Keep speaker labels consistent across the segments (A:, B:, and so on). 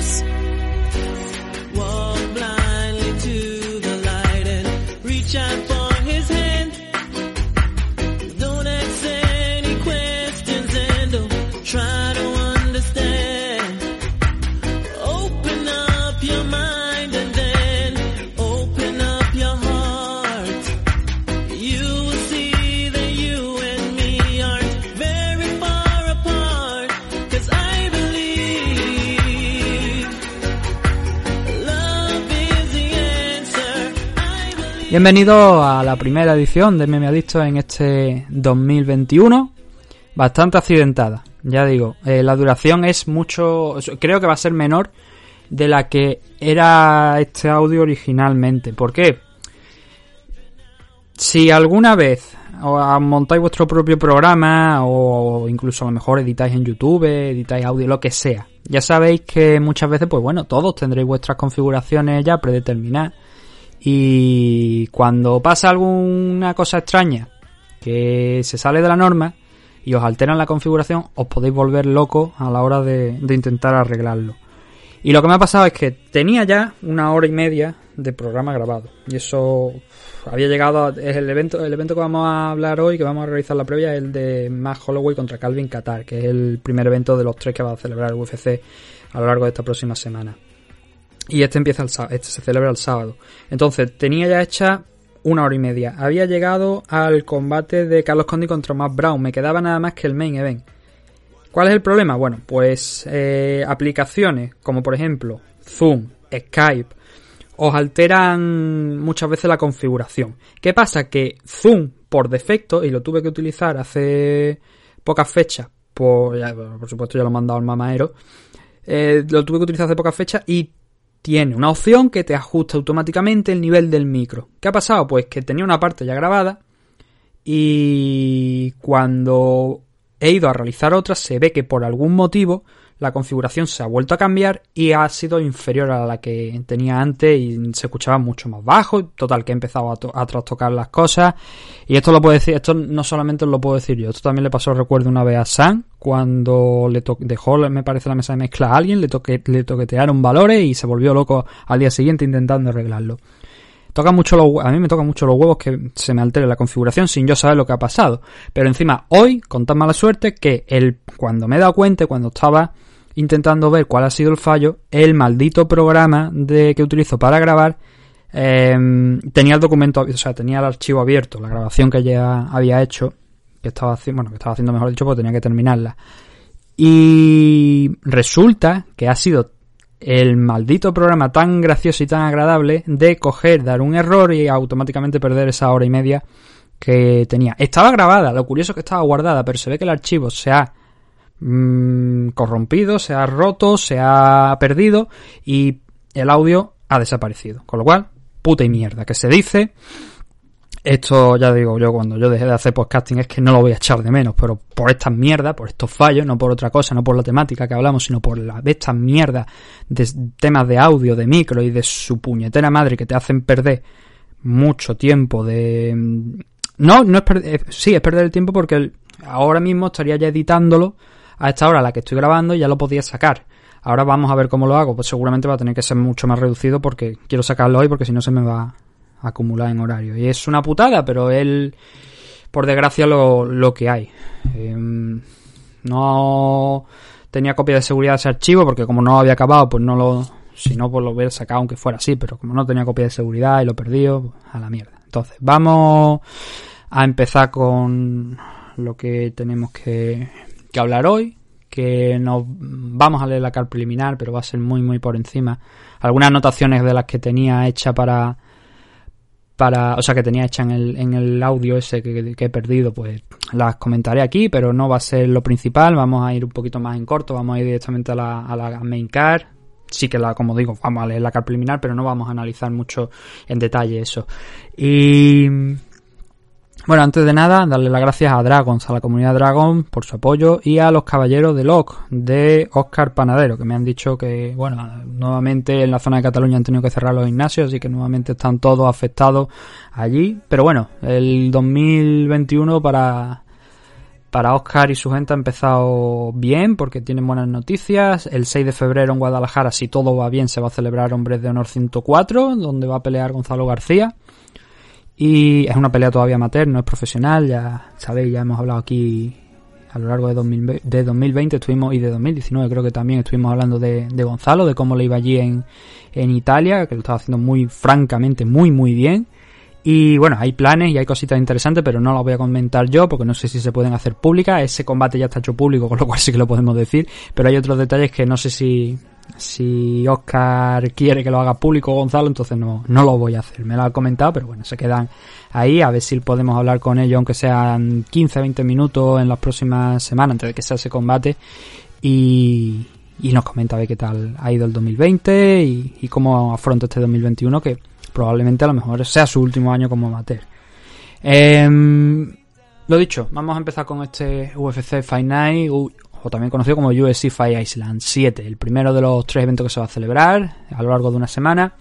A: house
B: Bienvenido a la primera edición de Meme Adicto en este 2021. Bastante accidentada, ya digo. eh, la duración es mucho. Creo que va a ser menor de la que era este audio originalmente. ¿Por qué? Si alguna vez os montáis vuestro propio programa o incluso a lo mejor editáis en YouTube, editáis audio, lo que sea, ya sabéis que muchas veces, pues bueno, todos tendréis vuestras configuraciones ya predeterminadas y cuando pasa alguna cosa extraña que se sale de la norma y os alteran la configuración, os podéis volver locos a la hora de, intentar arreglarlo. Y lo que me ha pasado es que tenía ya una hora y media de programa grabado. Y eso había llegado a, es el evento, el evento que vamos a hablar hoy, que vamos a realizar la previa, es el de Matt Holloway contra Calvin Qatar, que es el primer evento de los tres que va a celebrar el UFC a lo largo de esta próxima semana. Y este empieza el sábado, este se celebra el sábado. Entonces, tenía ya hecha una hora y media. Había llegado al combate de Carlos Condi contra Matt Brown. Me quedaba nada más que el main event. ¿Cuál es el problema? Bueno, pues eh, aplicaciones como por ejemplo Zoom, Skype, os alteran muchas veces la configuración. ¿Qué pasa? Que Zoom por defecto, y lo tuve que utilizar hace pocas fechas, por, ya, por supuesto ya lo he mandado al mamadero, eh, lo tuve que utilizar hace pocas fechas y tiene una opción que te ajusta automáticamente el nivel del micro. ¿Qué ha pasado? Pues que tenía una parte ya grabada y cuando he ido a realizar otra se ve que por algún motivo la configuración se ha vuelto a cambiar y ha sido inferior a la que tenía antes y se escuchaba mucho más bajo. Total, que he empezado a, to- a trastocar las cosas. Y esto lo puedo decir, esto no solamente lo puedo decir yo, esto también le pasó, recuerdo, una vez a Sam, cuando le dejó, me parece, la mesa de mezcla a alguien, le, toque- le toquetearon valores y se volvió loco al día siguiente intentando arreglarlo. Toca mucho a mí me toca mucho los huevos que se me altere la configuración sin yo saber lo que ha pasado. Pero encima, hoy, con tan mala suerte, que el, cuando me he dado cuenta, cuando estaba intentando ver cuál ha sido el fallo, el maldito programa de que utilizo para grabar em, tenía el documento, o sea, tenía el archivo abierto, la grabación que ya había hecho, que estaba haciendo, bueno, que estaba haciendo mejor dicho, porque tenía que terminarla. Y resulta que ha sido el maldito programa tan gracioso y tan agradable de coger, dar un error y automáticamente perder esa hora y media que tenía. Estaba grabada, lo curioso es que estaba guardada, pero se ve que el archivo se ha mm, corrompido, se ha roto, se ha perdido y el audio ha desaparecido. Con lo cual, puta y mierda, que se dice. Esto, ya digo, yo cuando yo dejé de hacer podcasting es que no lo voy a echar de menos, pero por estas mierdas, por estos fallos, no por otra cosa, no por la temática que hablamos, sino por la, de estas mierdas de temas de audio, de micro y de su puñetera madre que te hacen perder mucho tiempo de... mm, No, no es perder... Sí, es perder el tiempo porque ahora mismo estaría ya editándolo a esta hora la que estoy grabando ya lo podía sacar. Ahora vamos a ver cómo lo hago. Pues seguramente va a tener que ser mucho más reducido porque quiero sacarlo hoy porque si no se me va a acumular en horario. Y es una putada, pero él, por desgracia, lo, lo que hay. Em, no tenía copia de seguridad de ese archivo porque como no había acabado, pues no lo... Si no, pues lo hubiera sacado aunque fuera así, pero como no tenía copia de seguridad y lo perdió, pues, a la mierda. Entonces, vamos a empezar con lo que tenemos que, que hablar hoy, que nos vamos a leer la car preliminar, pero va a ser muy muy por encima. Algunas anotaciones de las que tenía hecha para para, o sea, que tenía hecha en el, en el audio ese que, que he perdido, pues las comentaré aquí, pero no va a ser lo principal, vamos a ir un poquito más en corto, vamos a ir directamente a la, a la main car, sí que la, como digo, vamos a leer la car preliminar, pero no vamos a analizar mucho en detalle eso. Y bueno, antes de nada, darle las gracias a Dragons, a la comunidad Dragon por su apoyo y a los caballeros de LOC de Oscar Panadero, que me han dicho que, bueno, nuevamente en la zona de Cataluña han tenido que cerrar los gimnasios, así que nuevamente están todos afectados allí. Pero bueno, el 2021 para para Oscar y su gente ha empezado bien porque tienen buenas noticias. El 6 de febrero en Guadalajara, si todo va bien, se va a celebrar Hombres de Honor 104, donde va a pelear Gonzalo García. Y es una pelea todavía amateur, no es profesional, ya sabéis, ya hemos hablado aquí a lo largo de, 2020 estuvimos, y de 2019 creo que también estuvimos hablando de, Gonzalo, de cómo le iba allí en, en Italia, que lo estaba haciendo muy francamente, muy muy bien. Y bueno, hay planes y hay cositas interesantes, pero no las voy a comentar yo porque no sé si se pueden hacer públicas. Ese combate ya está hecho público, con lo cual sí que lo podemos decir. Pero hay otros detalles que no sé si, si Oscar quiere que lo haga público Gonzalo, entonces no, no lo voy a hacer. Me lo ha comentado, pero bueno, se quedan ahí. A ver si podemos hablar con ellos, aunque sean 15, 20 minutos en las próximas semanas antes de que sea ese combate. Y, y nos comenta a ver qué tal ha ido el 2020 y, cómo afronta este 2021 que probablemente a lo mejor sea su último año como amateur. Em, lo dicho, vamos a empezar con este UFC Fight Night, o también conocido como UFC Fight Island 7, el primero de los tres eventos que se va a celebrar a lo largo de una semana.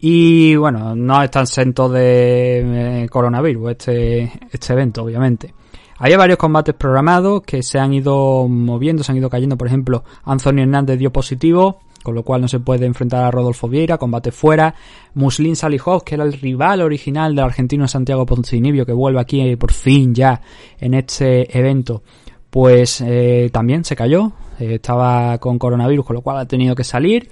B: Y bueno, no está exento de eh, coronavirus este, este evento, obviamente. Había varios combates programados que se han ido moviendo, se han ido cayendo. Por ejemplo, Anthony Hernández dio positivo, con lo cual no se puede enfrentar a Rodolfo Vieira, combate fuera. Muslin Salihov, que era el rival original del argentino Santiago Poncinibio, que vuelve aquí eh, por fin ya en este evento, pues eh, también se cayó, eh, estaba con coronavirus, con lo cual ha tenido que salir.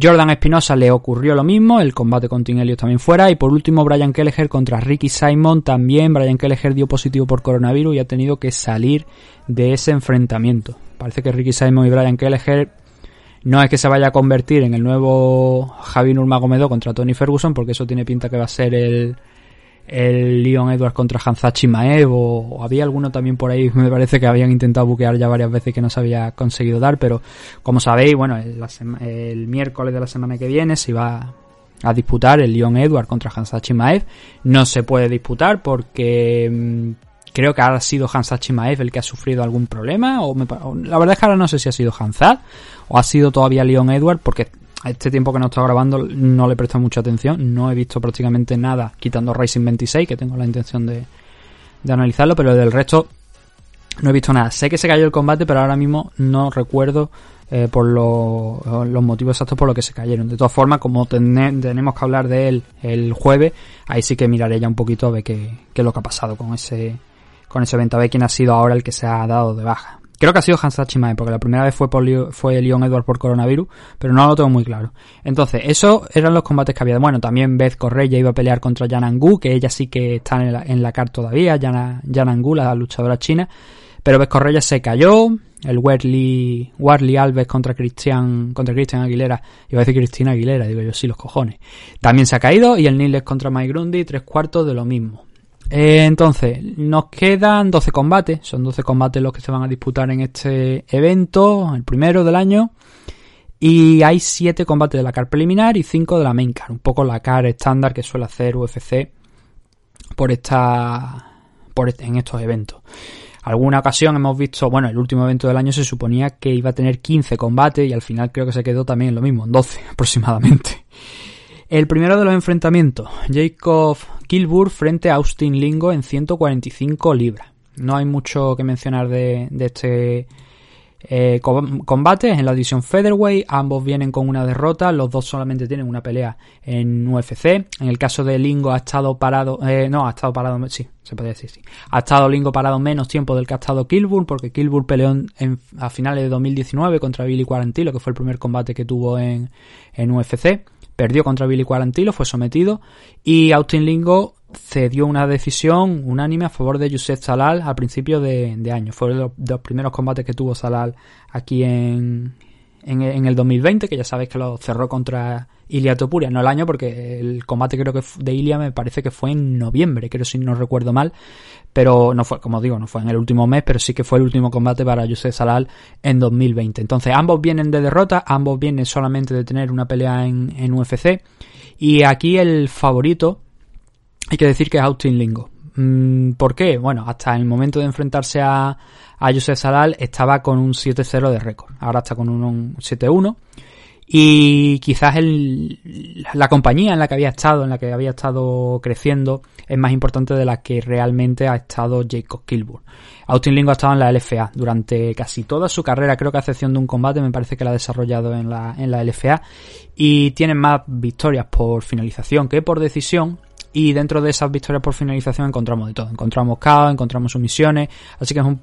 B: Jordan Espinosa le ocurrió lo mismo, el combate con Tim también fuera. Y por último, Brian Kelleher contra Ricky Simon. También Brian Kelleher dio positivo por coronavirus y ha tenido que salir de ese enfrentamiento. Parece que Ricky Simon y Brian Kelleher no es que se vaya a convertir en el nuevo Javi Nurmagomedov contra Tony Ferguson, porque eso tiene pinta que va a ser el, el Leon Edwards contra Hanzachi Maev, o, había alguno también por ahí, me parece que habían intentado buquear ya varias veces que no se había conseguido dar, pero como sabéis, bueno, el, miércoles de la semana que viene se va a disputar el Leon Edwards contra Hansachi Maev. No se puede disputar porque mm, creo que ha sido Hansachi Maev el que ha sufrido algún problema, o, la verdad es que ahora no sé si ha sido Hansat o ha sido todavía Leon Edward, porque este tiempo que no estado grabando no le he prestado mucha atención, no he visto prácticamente nada, quitando Racing 26, que tengo la intención de, de analizarlo, pero del resto no he visto nada. Sé que se cayó el combate, pero ahora mismo no recuerdo eh, por los motivos exactos por los que se cayeron. De todas formas, como tenemos que hablar de él el jueves, ahí sí que miraré ya un poquito a ver qué, es lo que ha pasado con ese, con ese evento, a ver quién ha sido ahora el que se ha dado de baja. Creo que ha sido Hansachi Mae, porque la primera vez fue, por, fue Leon Edward por coronavirus, pero no lo tengo muy claro. Entonces, esos eran los combates que había. Bueno, también Beth Correia iba a pelear contra Yanangu, que ella sí que está en la, en la CAR todavía, Yanangu, la luchadora china. Pero Beth Correia se cayó, el Warley, Warley Alves contra Cristian, contra Cristian Aguilera, iba a decir Cristina Aguilera, digo yo sí, los cojones. También se ha caído, y el Niles contra Mike Grundy, tres cuartos de lo mismo. Eh, entonces, nos quedan 12 combates, son 12 combates los que se van a disputar en este evento, el primero del año. Y hay 7 combates de la CAR preliminar y 5 de la main CAR, un poco la CAR estándar que suele hacer UFC por esta por en estos eventos. Alguna ocasión hemos visto, bueno, el último evento del año se suponía que iba a tener 15 combates y al final creo que se quedó también lo mismo, en 12 aproximadamente. El primero de los enfrentamientos, Jacob Kilburg frente a Austin Lingo en 145 libras. No hay mucho que mencionar de, este eh, combate en la división Featherweight. Ambos vienen con una derrota. Los dos solamente tienen una pelea en UFC. En el caso de Lingo ha estado parado. Eh, no, ha estado parado. Sí, se puede decir sí. Ha estado Lingo parado menos tiempo del que ha estado Kilburn. Porque Kilburn peleó a finales de 2019 contra Billy Quarantillo, que fue el primer combate que tuvo en, en UFC. Perdió contra Billy Quarantillo, fue sometido y Austin Lingo cedió una decisión unánime a favor de Yusef Salal al principio de, año. Fue de los, primeros combates que tuvo Salal aquí en, en, el 2020, que ya sabéis que lo cerró contra Ilia Topuria, no el año, porque el combate creo que de Ilia me parece que fue en noviembre, creo si no recuerdo mal, pero no fue, como digo, no fue en el último mes, pero sí que fue el último combate para Yusef Salal en 2020. Entonces, ambos vienen de derrota, ambos vienen solamente de tener una pelea en, en UFC, y aquí el favorito, hay que decir que es Austin Lingo. Mm, ¿Por qué? Bueno, hasta el momento de enfrentarse a, a Salal estaba con un 7-0 de récord. Ahora está con un 7-1. Y quizás el, la compañía en la que había estado, en la que había estado creciendo, es más importante de la que realmente ha estado Jacob Kilburn. Austin Lingo ha estado en la LFA durante casi toda su carrera, creo que a excepción de un combate, me parece que la ha desarrollado en la, en la LFA, y tiene más victorias por finalización que por decisión, y dentro de esas victorias por finalización encontramos de todo. Encontramos caos, encontramos sumisiones, así que es un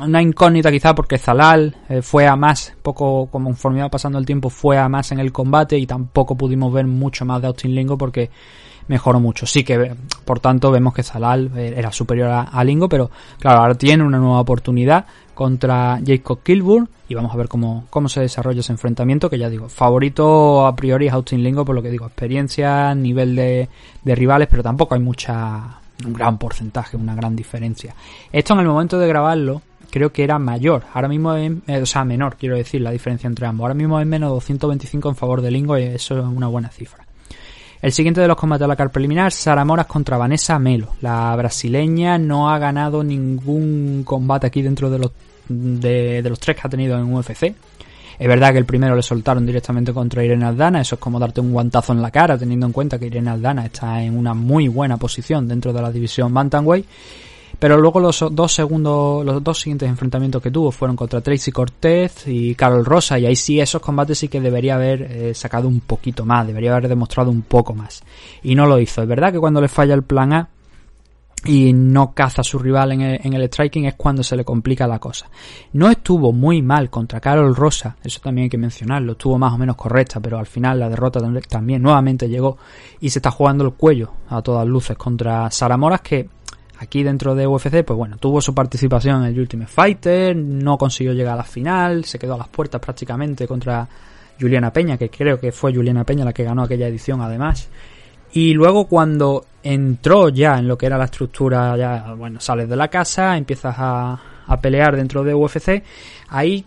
B: una incógnita quizá porque Zalal eh, fue a más, poco conforme iba pasando el tiempo, fue a más en el combate y tampoco pudimos ver mucho más de Austin Lingo porque mejoró mucho. Sí que, por tanto, vemos que Zalal eh, era superior a, Lingo, pero claro, ahora tiene una nueva oportunidad contra Jacob Kilburn y vamos a ver cómo, cómo se desarrolla ese enfrentamiento, que ya digo, favorito a priori es Austin Lingo, por lo que digo, experiencia, nivel de, de rivales, pero tampoco hay mucha un gran porcentaje, una gran diferencia. Esto en el momento de grabarlo creo que era mayor, ahora mismo es, eh, o sea, menor, quiero decir, la diferencia entre ambos. Ahora mismo es menos 225 en favor de Lingo y eso es una buena cifra. El siguiente de los combates a la car preliminar, Sara Moras contra Vanessa Melo. La brasileña no ha ganado ningún combate aquí dentro de los, de, de los tres que ha tenido en UFC. Es verdad que el primero le soltaron directamente contra Irene Aldana, eso es como darte un guantazo en la cara, teniendo en cuenta que Irene Aldana está en una muy buena posición dentro de la división Bantamweight. Pero luego los dos segundos, los dos siguientes enfrentamientos que tuvo fueron contra Tracy Cortez y Carol Rosa, y ahí sí esos combates sí que debería haber eh, sacado un poquito más, debería haber demostrado un poco más. Y no lo hizo. Es verdad que cuando le falla el plan A, y no caza a su rival en el, striking es cuando se le complica la cosa. No estuvo muy mal contra Carol Rosa, eso también hay que mencionarlo, estuvo más o menos correcta, pero al final la derrota también nuevamente llegó y se está jugando el cuello a todas luces contra Sara Moras que aquí dentro de UFC pues bueno, tuvo su participación en el Ultimate Fighter, no consiguió llegar a la final, se quedó a las puertas prácticamente contra Juliana Peña, que creo que fue Juliana Peña la que ganó aquella edición además. Y luego cuando entró ya en lo que era la estructura, ya, bueno, sales de la casa, empiezas a, a pelear dentro de UFC, ahí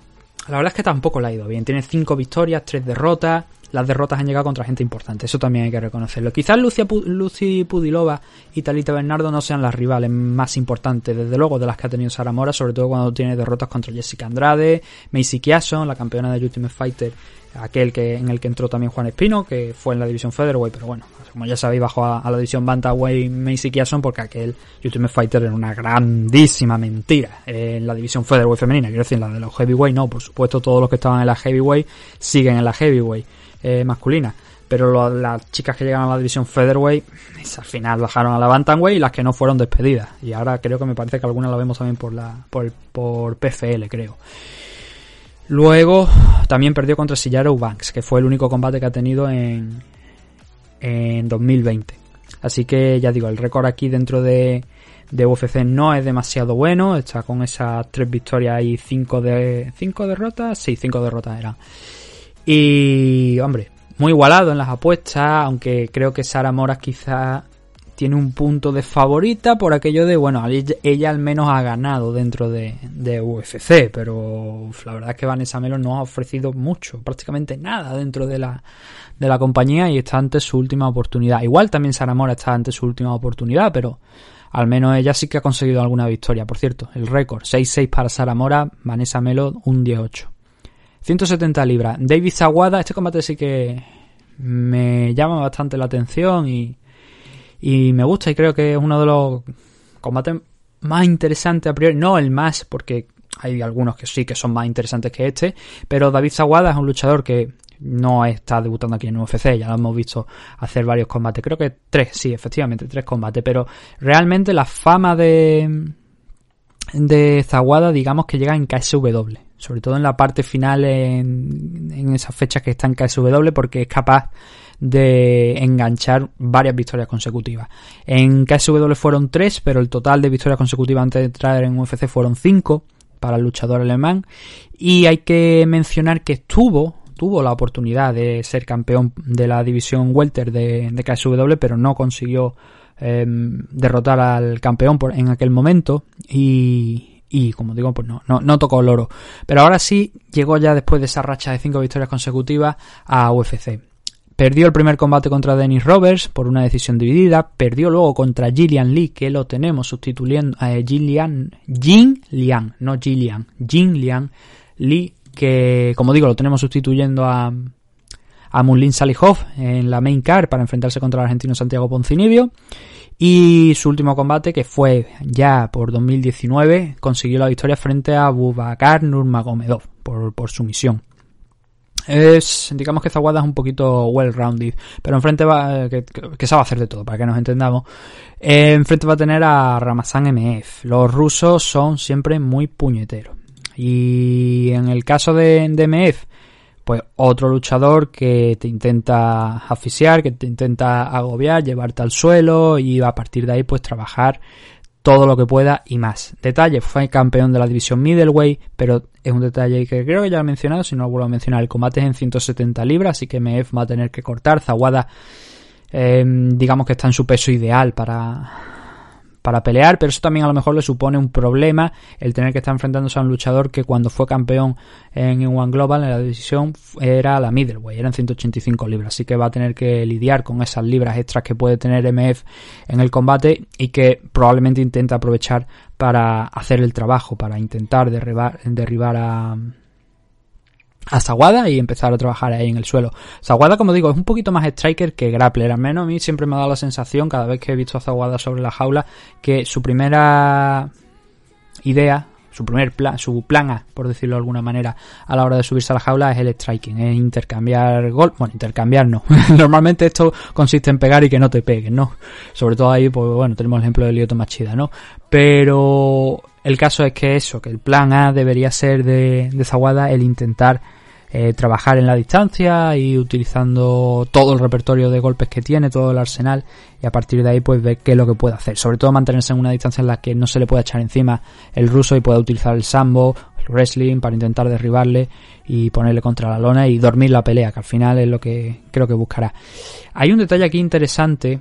B: la verdad es que tampoco le ha ido bien. Tiene cinco victorias, tres derrotas. Las derrotas han llegado contra gente importante, eso también hay que reconocerlo. Quizás Lucia, Lucy Pudilova y Talita Bernardo no sean las rivales más importantes, desde luego, de las que ha tenido Sara Mora, sobre todo cuando tiene derrotas contra Jessica Andrade, Macy Kiason, la campeona de Ultimate Fighter aquel que en el que entró también Juan Espino, que fue en la división Featherweight, pero bueno, como ya sabéis, bajó a, la división Bantamweight Macy Kiason porque aquel Ultimate Fighter era una grandísima mentira en la división Featherweight femenina, quiero decir, la de los Heavyweight no, por supuesto todos los que estaban en la Heavyweight siguen en la Heavyweight eh, masculina, pero las chicas que llegan a la división Featherweight al final bajaron a la Bantamweight y las que no fueron despedidas, y ahora creo que me parece que algunas la vemos también por la por, por PFL, creo. Luego también perdió contra Sillaro Banks, que fue el único combate que ha tenido en, en 2020. Así que ya digo, el récord aquí dentro de, de UFC no es demasiado bueno. Está con esas tres victorias y cinco, de, cinco derrotas. Sí, cinco derrotas eran. Y, hombre, muy igualado en las apuestas, aunque creo que Sara Moras quizá tiene un punto de favorita por aquello de, bueno, ella al menos ha ganado dentro de, UFC, pero la verdad es que Vanessa Melo no ha ofrecido mucho, prácticamente nada dentro de la, de la compañía y está ante su última oportunidad. Igual también Sara Mora está ante su última oportunidad, pero al menos ella sí que ha conseguido alguna victoria. Por cierto, el récord 6-6 para Sara Mora, Vanessa Melo un 18. 170 libras. David Zaguada, este combate sí que me llama bastante la atención y y me gusta y creo que es uno de los combates más interesantes a priori. No el más, porque hay algunos que sí que son más interesantes que este. Pero David Zaguada es un luchador que no está debutando aquí en UFC, ya lo hemos visto hacer varios combates, creo que tres, sí, efectivamente, tres combates, pero realmente la fama de de Zaguada, digamos que llega en KSW, sobre todo en la parte final, en, en esas fechas que está en KSW, porque es capaz de enganchar varias victorias consecutivas. En KSW fueron tres, pero el total de victorias consecutivas antes de entrar en UFC fueron cinco para el luchador alemán. Y hay que mencionar que tuvo, tuvo la oportunidad de ser campeón de la división welter de, de KSW, pero no consiguió em, derrotar al campeón en aquel momento y, y como digo, pues no, no tocó el oro. Pero ahora sí llegó ya después de esa racha de cinco victorias consecutivas a UFC. Perdió el primer combate contra Dennis Roberts por una decisión dividida. Perdió luego contra Gillian Lee, que lo tenemos sustituyendo a eh, Gillian, Jin Liang, no Gillian, Jin Liang Lee, que como digo lo tenemos sustituyendo a, a Mulin Salihov en la main car para enfrentarse contra el argentino Santiago Poncinibio. Y su último combate, que fue ya por 2019, consiguió la victoria frente a Bubakar Nurmagomedov por, por sumisión. Es, digamos que Zawada es un poquito well-rounded, pero enfrente va, que, que, sabe hacer de todo, para que nos entendamos. Eh, enfrente va a tener a Ramazan MF. Los rusos son siempre muy puñeteros. Y en el caso de, de MF, pues otro luchador que te intenta asfixiar, que te intenta agobiar, llevarte al suelo y a partir de ahí pues trabajar todo lo que pueda y más. Detalle, fue campeón de la división middleweight, pero es un detalle que creo que ya lo he mencionado, si no lo vuelvo a mencionar, el combate es en 170 libras, así que MF va a tener que cortar. Zawada, eh, digamos que está en su peso ideal para, para pelear, pero eso también a lo mejor le supone un problema el tener que estar enfrentándose a un luchador que cuando fue campeón en One Global en la división era la middleweight, eran 185 libras, así que va a tener que lidiar con esas libras extras que puede tener MF en el combate y que probablemente intenta aprovechar para hacer el trabajo, para intentar derribar, derribar a a Zawada y empezar a trabajar ahí en el suelo. Zawada, como digo, es un poquito más striker que grappler. Al menos a mí siempre me ha dado la sensación, cada vez que he visto a Zawada sobre la jaula, que su primera idea, su primer plan, su plan por decirlo de alguna manera, a la hora de subirse a la jaula es el striking, es intercambiar gol, bueno, intercambiar no. Normalmente esto consiste en pegar y que no te peguen, ¿no? Sobre todo ahí, pues bueno, tenemos el ejemplo de Lioto Machida, ¿no? Pero el caso es que eso, que el plan A debería ser de, de Zawada el intentar eh, trabajar en la distancia y utilizando todo el repertorio de golpes que tiene, todo el arsenal y a partir de ahí pues ver qué es lo que puede hacer. Sobre todo mantenerse en una distancia en la que no se le pueda echar encima el ruso y pueda utilizar el sambo, el wrestling para intentar derribarle y ponerle contra la lona y dormir la pelea, que al final es lo que creo que buscará. Hay un detalle aquí interesante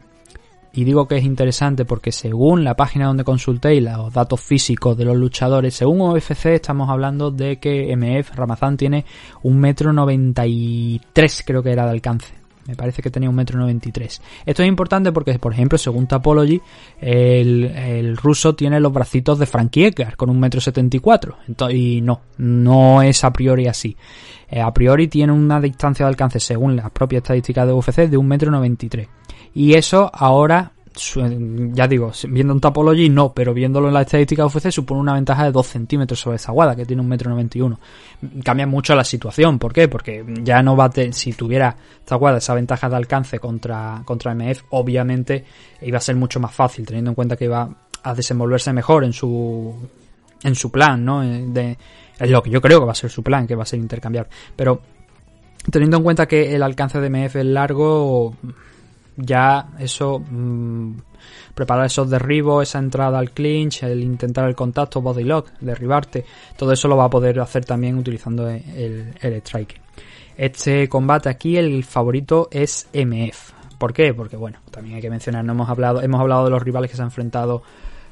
B: y digo que es interesante porque según la página donde consultéis los datos físicos de los luchadores, según OFC estamos hablando de que MF Ramazán tiene un metro noventa y tres creo que era de alcance. Me parece que tenía un metro noventa y tres. Esto es importante porque, por ejemplo, según Tapology, el, el ruso tiene los bracitos de Frankie Edgar con un metro setenta y cuatro. Y no, no es a priori así. Eh, a priori tiene una distancia de alcance, según las propias estadísticas de UFC, de un metro noventa y tres. Y eso ahora, ya digo, viendo un Topology no, pero viéndolo en la estadística UFC supone una ventaja de 2 centímetros sobre Zaguada, que tiene un metro 91. Cambia mucho la situación, ¿por qué? Porque ya no va a tener, si tuviera Zaguada esa ventaja de alcance contra, contra MF, obviamente iba a ser mucho más fácil, teniendo en cuenta que iba a desenvolverse mejor en su en su plan, ¿no? De, es lo que yo creo que va a ser su plan, que va a ser intercambiar. Pero teniendo en cuenta que el alcance de MF es largo, ya eso, mmm, preparar esos derribos, esa entrada al clinch, el intentar el contacto, body lock, derribarte, todo eso lo va a poder hacer también utilizando el, el strike. Este combate aquí, el favorito es MF. ¿Por qué? Porque bueno, también hay que mencionar, no hemos hablado, hemos hablado de los rivales que se han enfrentado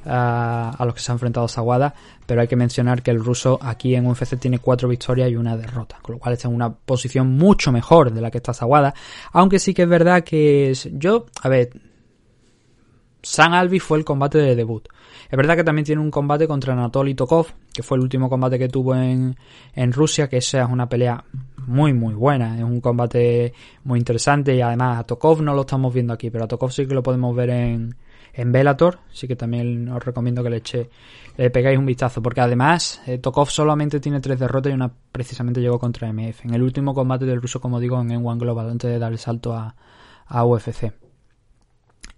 B: a, los que se ha enfrentado Sawada, pero hay que mencionar que el ruso aquí en UFC tiene cuatro victorias y una derrota, con lo cual está en una posición mucho mejor de la que está Sawada, aunque sí que es verdad que yo, a ver, San Albi fue el combate de debut. Es verdad que también tiene un combate contra Anatoly Tokov, que fue el último combate que tuvo en, en Rusia, que esa es una pelea muy muy buena, es un combate muy interesante y además a Tokov no lo estamos viendo aquí, pero a Tokov sí que lo podemos ver en, en Bellator, así que también os recomiendo que le eche, le pegáis un vistazo, porque además eh, Tokov solamente tiene tres derrotas y una precisamente llegó contra MF, en el último combate del ruso, como digo, en One Global, antes de dar el salto a, a UFC.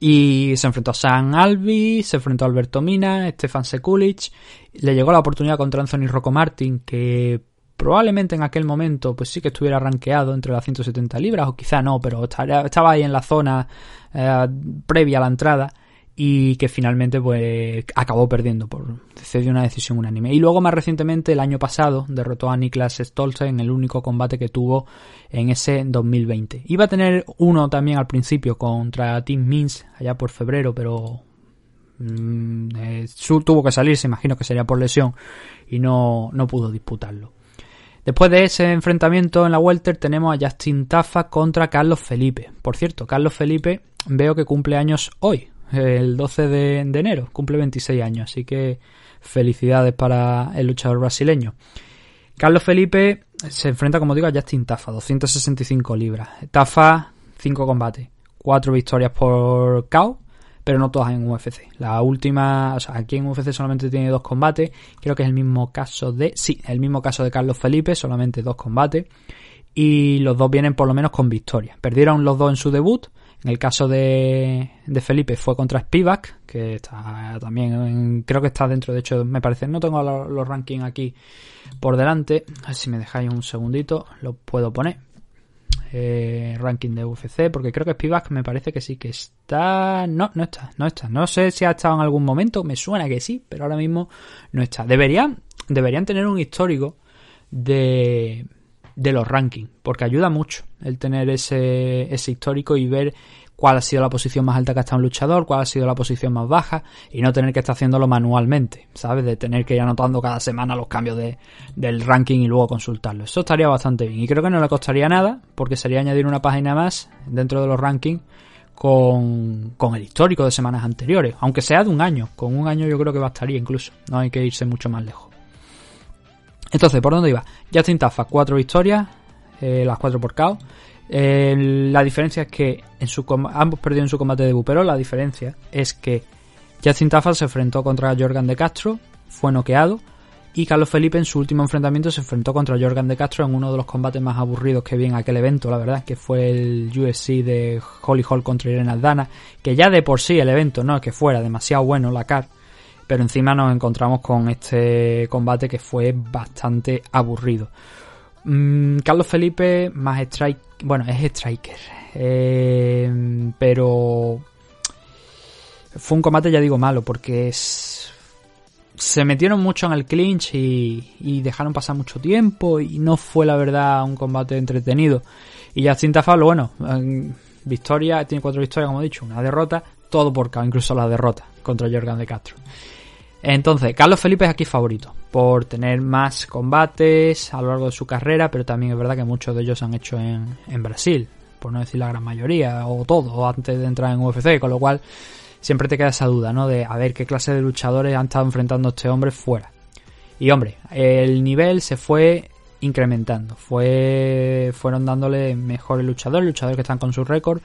B: Y se enfrentó a San Albi, se enfrentó a Alberto Mina, Stefan Sekulic, le llegó la oportunidad contra Anthony Rocco Martin, que probablemente en aquel momento pues sí que estuviera rankeado entre las 170 libras o quizá no, pero estaba ahí en la zona eh, previa a la entrada y que finalmente pues acabó perdiendo por cedió una decisión unánime. Y luego más recientemente el año pasado derrotó a Niklas Stolze en el único combate que tuvo en ese 2020. Iba a tener uno también al principio contra Tim Means allá por febrero, pero mmm, tuvo que salir, se imagino que sería por lesión y no, no pudo disputarlo. Después de ese enfrentamiento en la Welter tenemos a Justin Tafa contra Carlos Felipe. Por cierto, Carlos Felipe veo que cumple años hoy, el 12 de, enero, cumple 26 años, así que felicidades para el luchador brasileño. Carlos Felipe se enfrenta, como digo, a Justin Tafa, 265 libras. Tafa, 5 combates, 4 victorias por KO, pero no todas en UFC. La última, o sea, aquí en UFC solamente tiene dos combates. Creo que es el mismo caso de, sí, el mismo caso de Carlos Felipe, solamente dos combates. Y los dos vienen por lo menos con victoria. Perdieron los dos en su debut. En el caso de, de Felipe fue contra Spivak, que está también, creo que está dentro, de hecho, me parece, no tengo los, los rankings aquí por delante. A ver si me dejáis un segundito, lo puedo poner eh, ranking de UFC, porque creo que Spivak me parece que sí que está. No, no está, no está. No sé si ha estado en algún momento, me suena que sí, pero ahora mismo no está. Deberían, deberían tener un histórico de, de los rankings, porque ayuda mucho el tener ese, ese histórico y ver cuál ha sido la posición más alta que ha estado un luchador, cuál ha sido la posición más baja, y no tener que estar haciéndolo manualmente, ¿sabes? De tener que ir anotando cada semana los cambios de, del ranking y luego consultarlo. Eso estaría bastante bien. Y creo que no le costaría nada, porque sería añadir una página más dentro de los rankings con, con el histórico de semanas anteriores, aunque sea de un año. Con un año yo creo que bastaría incluso. No hay que irse mucho más lejos. Entonces, ¿por dónde iba? Justin Tafa, cuatro victorias, eh, las cuatro por KO. Eh, la diferencia es que ambos perdieron su combate de debut, pero la diferencia es que Justin Tafa se enfrentó contra Jorgan de Castro, fue noqueado, y Carlos Felipe en su último enfrentamiento se enfrentó contra Jorgan de Castro en uno de los combates más aburridos que vi en aquel evento, la verdad, que fue el UFC de Holly Hall contra Irene Aldana, que ya de por sí el evento no es que fuera demasiado bueno la CAR, pero encima nos encontramos con este combate que fue bastante aburrido. Mm, Carlos Felipe más strike, bueno, es striker, eh, pero fue un combate ya digo malo porque es, se metieron mucho en el clinch y, y, dejaron pasar mucho tiempo y no fue la verdad un combate entretenido. Y Justin Tafalo, bueno, victoria, tiene cuatro victorias como he dicho, una derrota, todo por KO, incluso la derrota contra Jorgan de Castro. Entonces, Carlos Felipe es aquí favorito, por tener más combates a lo largo de su carrera, pero también es verdad que muchos de ellos se han hecho en, en Brasil, por no decir la gran mayoría, o todo, antes de entrar en UFC, con lo cual siempre te queda esa duda, ¿no? De a ver qué clase de luchadores han estado enfrentando a este hombre fuera. Y hombre, el nivel se fue incrementando, fue fueron dándole mejores luchadores, luchadores que están con su récord,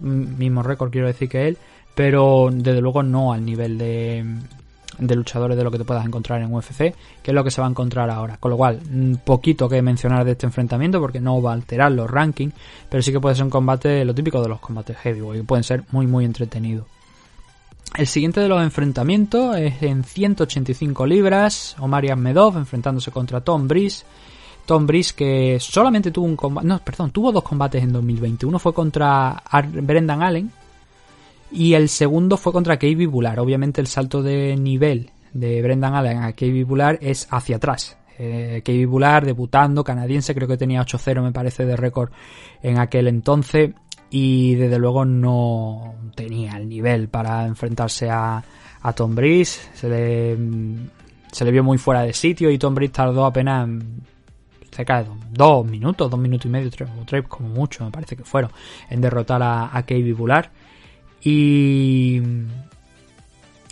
B: mismo récord quiero decir que él, pero desde luego no al nivel de, de luchadores de lo que te puedas encontrar en UFC, que es lo que se va a encontrar ahora. Con lo cual, un poquito que mencionar de este enfrentamiento porque no va a alterar los rankings, pero sí que puede ser un combate, lo típico de los combates heavyweight, que pueden ser muy muy entretenidos. El siguiente de los enfrentamientos es en 185 libras, Omar Medov enfrentándose contra Tom Breeze. Tom Breeze que solamente tuvo un combate, no, perdón, tuvo dos combates en 2020. Uno fue contra Brendan Allen, y el segundo fue contra Kevin Bular. Obviamente el salto de nivel de Brendan Allen a Kevin Bular es hacia atrás. Eh, Kevin Bular debutando, canadiense, creo que tenía 8-0 me parece de récord en aquel entonces. Y desde luego no tenía el nivel para enfrentarse a, a Tom Breeze. Se le, se le vio muy fuera de sitio y Tom Breeze tardó apenas cerca de dos, minutos, dos minutos y medio, tres, tres como mucho me parece que fueron, en derrotar a, a Bular. Y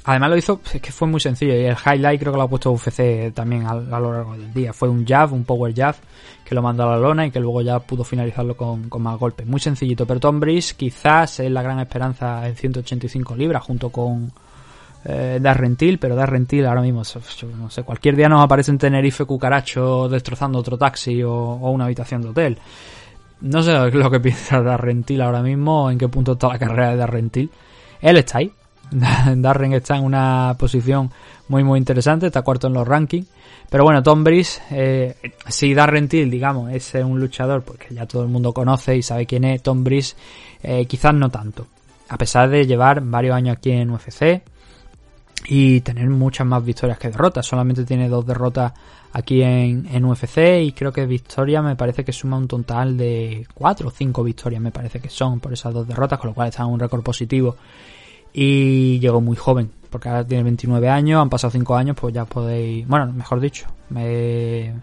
B: además lo hizo, es que fue muy sencillo. Y el highlight creo que lo ha puesto UFC también a, lo largo del día. Fue un jab, un power jab, que lo mandó a la lona y que luego ya pudo finalizarlo con, con más golpes. Muy sencillito. Pero Tom Breeze quizás es la gran esperanza en 185 libras junto con eh, Darren Till, pero Darren Till ahora mismo, no sé, cualquier día nos aparece en Tenerife cucaracho destrozando otro taxi o una habitación de hotel. No sé lo que piensa Darren Till ahora mismo, en qué punto está la carrera de Darren Till. Él está ahí. Darren está en una posición muy muy interesante, está cuarto en los rankings. Pero bueno, Tom Breeze, eh, si Darren Till, digamos, es un luchador porque ya todo el mundo conoce y sabe quién es, Tom Breeze eh, quizás no tanto. A pesar de llevar varios años aquí en UFC y tener muchas más victorias que derrotas. Solamente tiene dos derrotas aquí en, en, UFC y creo que victoria me parece que suma un total de 4 o 5 victorias me parece que son por esas dos derrotas, con lo cual está en un récord positivo y llegó muy joven, porque ahora tiene 29 años, han pasado 5 años, pues ya podéis, bueno, mejor dicho, me,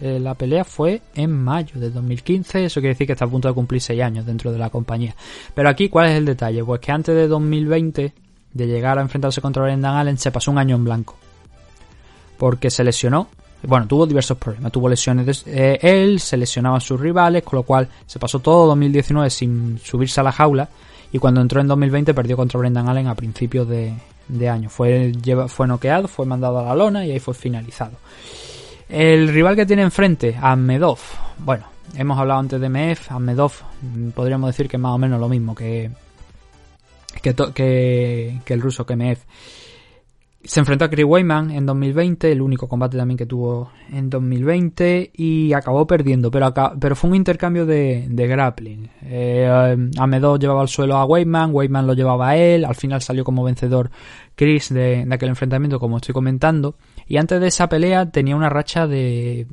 B: eh, la pelea fue en mayo de 2015, eso quiere decir que está a punto de cumplir 6 años dentro de la compañía. Pero aquí, ¿cuál es el detalle? Pues que antes de 2020, de llegar a enfrentarse contra Brendan Allen, se pasó un año en blanco. Porque se lesionó Bueno, tuvo diversos problemas. Tuvo lesiones de, eh, él, se lesionaban sus rivales, con lo cual se pasó todo 2019 sin subirse a la jaula. Y cuando entró en 2020 perdió contra Brendan Allen a principios de, de año. Fue, fue noqueado, fue mandado a la lona y ahí fue finalizado. El rival que tiene enfrente, Ahmedov. Bueno, hemos hablado antes de MEF. Ahmedov, podríamos decir que es más o menos lo mismo que, que, el ruso MEF. Se enfrentó a Chris Weyman en 2020, el único combate también que tuvo en 2020 y acabó perdiendo, pero, pero fue un intercambio de, grappling. Eh, llevaba al suelo a Weyman, Weyman lo llevaba a él, al final salió como vencedor Chris de aquel enfrentamiento como estoy comentando y antes de esa pelea tenía una racha de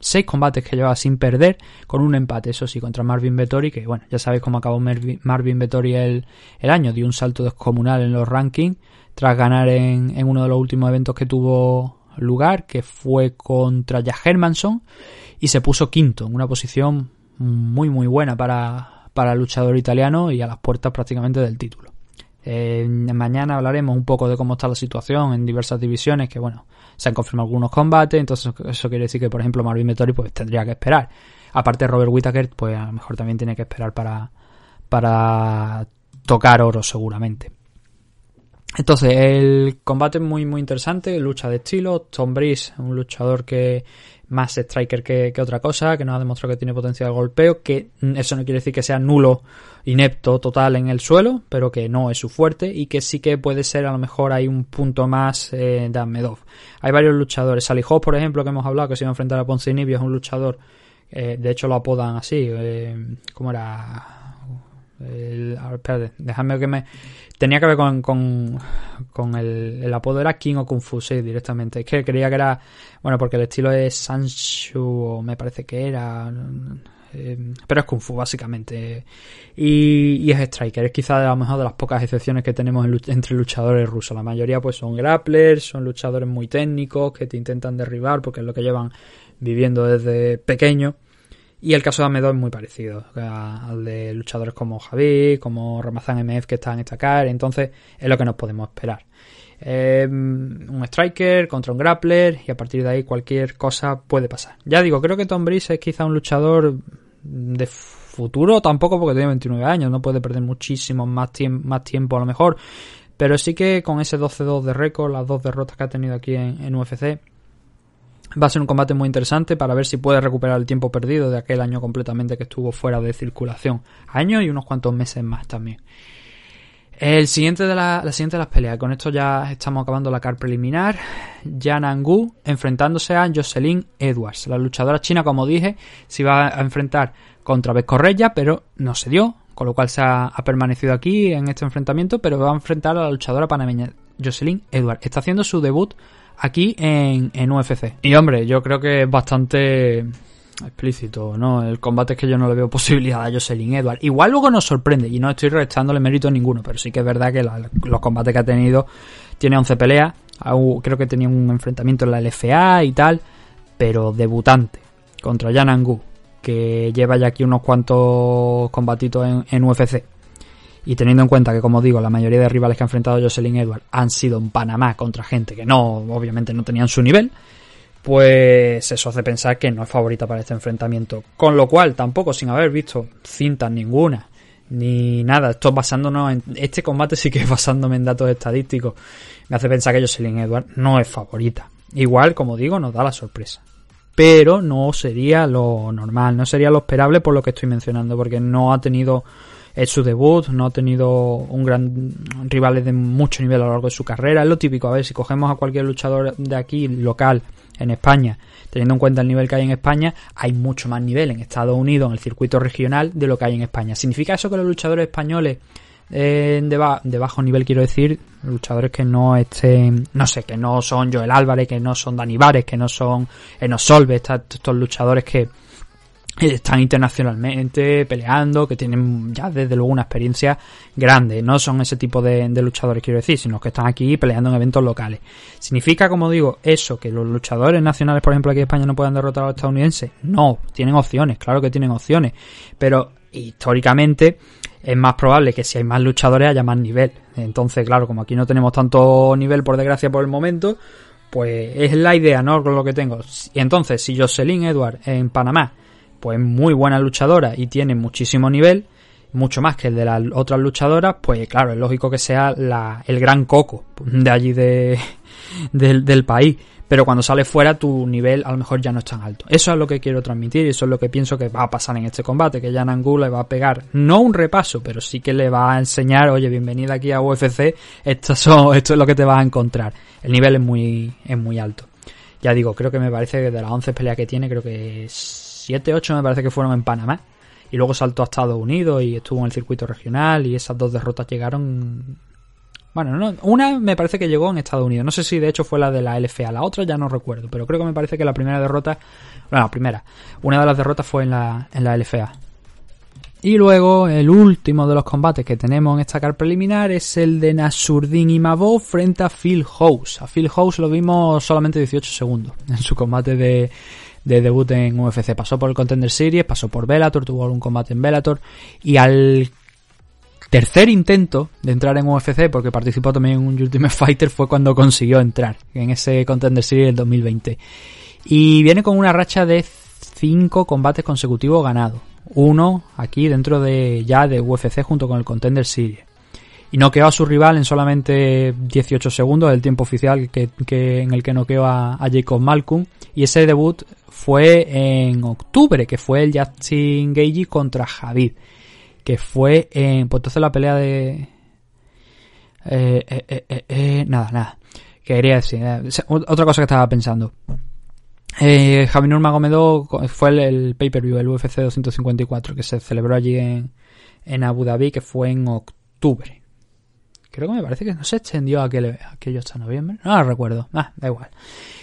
B: seis combates que llevaba sin perder, con un empate, eso sí, contra Marvin Vettori, que bueno, ya sabéis cómo acabó Marvin Vettori el, el año, dio un salto descomunal en los rankings, tras ganar en, en, uno de los últimos eventos que tuvo lugar, que fue contra Jack Hermanson, y se puso quinto, en una posición muy muy buena para, para el luchador italiano y a las puertas prácticamente del título. Eh, mañana hablaremos un poco de cómo está la situación en diversas divisiones, que bueno, se han confirmado algunos combates, entonces eso quiere decir que por ejemplo Marvin Vettori pues tendría que esperar. Aparte Robert Whittaker pues a lo mejor también tiene que esperar para, para tocar oro seguramente. Entonces, el combate es muy, muy interesante, lucha de estilo. Tom Breeze, un luchador que más striker que, que, otra cosa, que nos ha demostrado que tiene potencial de golpeo, que eso no quiere decir que sea nulo, inepto, total en el suelo, pero que no es su fuerte y que sí que puede ser a lo mejor hay un punto más eh, de Amedov. Hay varios luchadores, Salijov, por ejemplo, que hemos hablado, que se iba a enfrentar a Ponce Nibio, es un luchador, eh, de hecho lo apodan así, eh, ¿cómo era? El, espérate, déjame que me. Tenía que ver con, con, con el, el, apodo, era King o Kung Fu, sí, directamente. Es que creía que era. Bueno, porque el estilo es Sanshu, me parece que era. Eh, pero es Kung Fu, básicamente. Y, y, es Striker, es quizá de lo mejor de las pocas excepciones que tenemos en, entre luchadores rusos. La mayoría, pues, son grapplers, son luchadores muy técnicos que te intentan derribar porque es lo que llevan viviendo desde pequeño. Y el caso de Amedov es muy parecido al de luchadores como Javi, como Ramazan MF que están en esta cara, entonces es lo que nos podemos esperar. Eh, un striker contra un grappler y a partir de ahí cualquier cosa puede pasar. Ya digo, creo que Tom Breeze es quizá un luchador de futuro, tampoco porque tiene 29 años, no puede perder muchísimo más, tiemp más tiempo a lo mejor, pero sí que con ese 12-2 de récord, las dos derrotas que ha tenido aquí en UFC, Va a ser un combate muy interesante para ver si puede recuperar el tiempo perdido de aquel año completamente que estuvo fuera de circulación. Años y unos cuantos meses más también. El siguiente de la, siguiente de las peleas. Con esto ya estamos acabando la car preliminar. Yan Angu enfrentándose a Jocelyn Edwards. La luchadora china, como dije, se iba a enfrentar contra Beth Correia, pero no se dio. Con lo cual se ha, ha permanecido aquí en este enfrentamiento, pero va a enfrentar a la luchadora panameña Jocelyn Edwards. Está haciendo su debut aquí en, en UFC. Y hombre, yo creo que es bastante explícito, ¿no? El combate es que yo no le veo posibilidad a Jocelyn Edward. Igual luego nos sorprende y no estoy restándole mérito a ninguno, pero sí que es verdad que los combates que ha tenido tiene 11 peleas, creo que tenía un enfrentamiento en la LFA y tal, pero debutante contra Jan Angu, que lleva ya aquí unos cuantos combatitos en, en UFC. Y teniendo en cuenta que, como digo, la mayoría de rivales que ha enfrentado Jocelyn Edward han sido en Panamá contra gente que no, obviamente no tenían su nivel, pues eso hace pensar que no es favorita para este enfrentamiento. Con lo cual, tampoco sin haber visto cintas ninguna, ni nada, esto basándonos en. Este combate sí que basándome en datos estadísticos. Me hace pensar que Jocelyn Edward no es favorita. Igual, como digo, nos da la sorpresa. Pero no sería lo normal, no sería lo esperable por lo que estoy mencionando, porque no ha tenido es su debut, no ha tenido un gran rivales de mucho nivel a lo largo de su carrera, es lo típico, a ver, si cogemos a cualquier luchador de aquí local en España, teniendo en cuenta el nivel que hay en España, hay mucho más nivel en Estados Unidos, en el circuito regional, de lo que hay en España. ¿Significa eso que los luchadores españoles eh, de, ba de, bajo nivel, quiero decir, luchadores que no estén, no sé, que no son Joel Álvarez, que no son Dani Vares, que no son Enosolve, estos luchadores que están internacionalmente peleando, que tienen ya desde luego una experiencia grande. No son ese tipo de, de, luchadores, quiero decir, sino que están aquí peleando en eventos locales. ¿Significa, como digo, eso, que los luchadores nacionales, por ejemplo, aquí en España no puedan derrotar a los estadounidenses? No, tienen opciones, claro que tienen opciones. Pero históricamente es más probable que si hay más luchadores haya más nivel. Entonces, claro, como aquí no tenemos tanto nivel, por desgracia, por el momento, Pues es la idea, ¿no? Con lo que tengo. Y entonces, si Jocelyn Edward en Panamá, pues muy buena luchadora y tiene muchísimo nivel, mucho más que el de las otras luchadoras, pues claro, es lógico que sea la, el gran coco de allí de, del, país. Pero cuando sales fuera tu nivel a lo mejor ya no es tan alto. Eso es lo que quiero transmitir y eso es lo que pienso que va a pasar en este combate, que Jan Angu le va a pegar, no un repaso, pero sí que le va a enseñar, oye, bienvenida aquí a UFC, esto, son, esto es lo que te vas a encontrar. El nivel es muy, es muy alto. Ya digo, creo que me parece que de las 11 peleas que tiene, creo que 7, 8 me parece que fueron en Panamá. Y luego saltó a Estados Unidos y estuvo en el circuito regional y esas dos derrotas llegaron bueno, no, una me parece que llegó en Estados Unidos. No sé si de hecho fue la de la LFA. La otra ya no recuerdo. Pero creo que me parece que la primera derrota. Bueno, la primera. Una de las derrotas fue en la, en la LFA. Y luego el último de los combates que tenemos en esta car preliminar es el de Nasurdin Imavov frente a Phil House. A Phil House lo vimos solamente 18 segundos en su combate de, de debut en UFC. Pasó por el Contender Series, pasó por Bellator, tuvo algún combate en Bellator y al tercer intento de entrar en UFC, porque participó también en un Ultimate Fighter, fue cuando consiguió entrar en ese Contender Series del 2020. Y viene con una racha de cinco combates consecutivos ganados. Uno aquí dentro de ya de UFC junto con el Contender Series. Y noqueó a su rival en solamente 18 segundos, el tiempo oficial que, en el que noqueó a, a Jacob Malcolm. Y ese debut fue en octubre, que fue el Justin Gagey contra Javid que fue en, pues entonces la pelea de... Eh, eh, eh, nada, nada. Quería decir, otra cosa que estaba pensando. Eh, Javier Nurmagomedov fue el, pay-per-view, el UFC 254, que se celebró allí en, en Abu Dhabi, que fue en octubre. Creo que me parece que no se extendió aquel, aquello hasta noviembre. No lo recuerdo. Ah, da igual.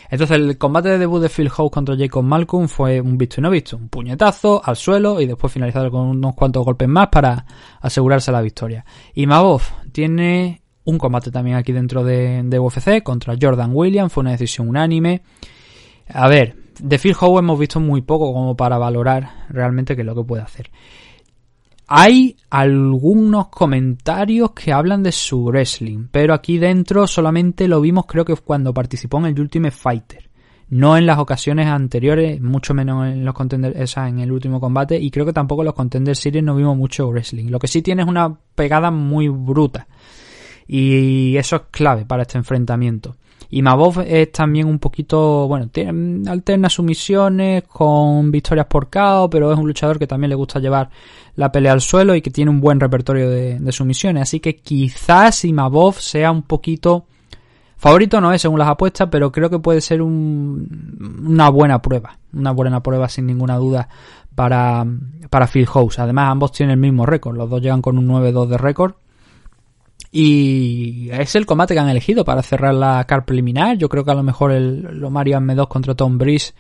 B: Entonces el combate de debut de Phil House contra Jacob Malcolm fue un visto y no visto, un puñetazo al suelo y después finalizado con unos cuantos golpes más para asegurarse la victoria. Y Mavov tiene un combate también aquí dentro de, UFC contra Jordan Williams, fue una decisión unánime. A ver, de Phil Howe hemos visto muy poco como para valorar realmente qué es lo que puede hacer. Hay algunos comentarios que hablan de su wrestling, pero aquí dentro solamente lo vimos creo que cuando participó en el Ultimate Fighter. No en las ocasiones anteriores, mucho menos en los contenders, en el último combate, y creo que tampoco en los Contender Series no vimos mucho wrestling. Lo que sí tiene es una pegada muy bruta. Y eso es clave para este enfrentamiento. Y Mabov es también un poquito, bueno, tiene, alterna sus misiones con victorias por KO, pero es un luchador que también le gusta llevar la pelea al suelo y que tiene un buen repertorio de, de sumisiones. Así que quizás Imavov sea un poquito favorito, no es según las apuestas, pero creo que puede ser un, una buena prueba. Una buena prueba sin ninguna duda para, para Phil House. Además, ambos tienen el mismo récord. Los dos llegan con un 9-2 de récord. Y es el combate que han elegido para cerrar la car preliminar. Yo creo que a lo mejor el, lo Mario M2 contra Tom Breeze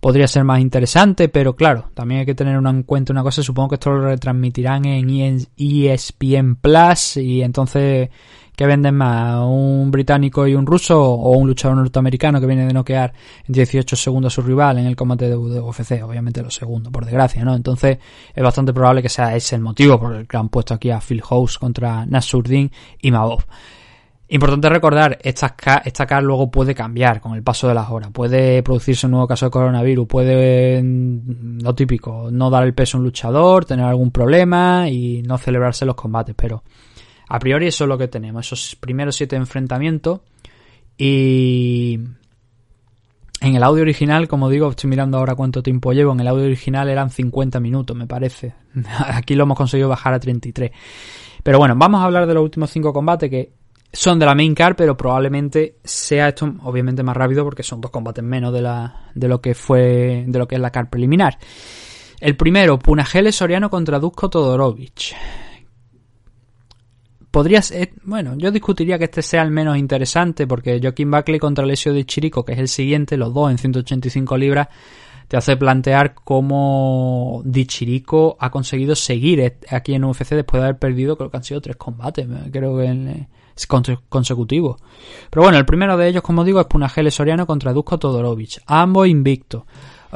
B: podría ser más interesante, pero claro, también hay que tener en cuenta una cosa, supongo que esto lo retransmitirán en ESPN Plus y entonces ¿qué venden más? ¿Un británico y un ruso o un luchador norteamericano que viene de noquear en 18 segundos a su rival en el combate de UFC? Obviamente lo segundo, por desgracia, ¿no? Entonces es bastante probable que sea ese el motivo por el que han puesto aquí a Phil House contra Nasurdin y Mabov. Importante recordar, esta, esta CAR luego puede cambiar con el paso de las horas. Puede producirse un nuevo caso de coronavirus, puede, mm, lo típico, no dar el peso a un luchador, tener algún problema y no celebrarse los combates. Pero a priori eso es lo que tenemos, esos primeros siete enfrentamientos. Y en el audio original, como digo, estoy mirando ahora cuánto tiempo llevo, en el audio original eran 50 minutos, me parece. Aquí lo hemos conseguido bajar a 33. Pero bueno, vamos a hablar de los últimos cinco combates que son de la main car, pero probablemente sea esto obviamente más rápido porque son dos combates menos de, la, de lo que fue, de lo que es la car preliminar. El primero, Punagele Soriano contra Dusko Todorovic. Podría ser, bueno, yo discutiría que este sea el menos interesante porque Joaquín Buckley contra Lesio de Chirico, que es el siguiente, los dos en 185 libras, te hace plantear cómo Di Chirico ha conseguido seguir aquí en UFC después de haber perdido, creo que han sido tres combates, creo que en, consecutivos. Pero bueno, el primero de ellos, como digo, es Punagele Soriano contra Dusko Todorovic. Ambos invictos.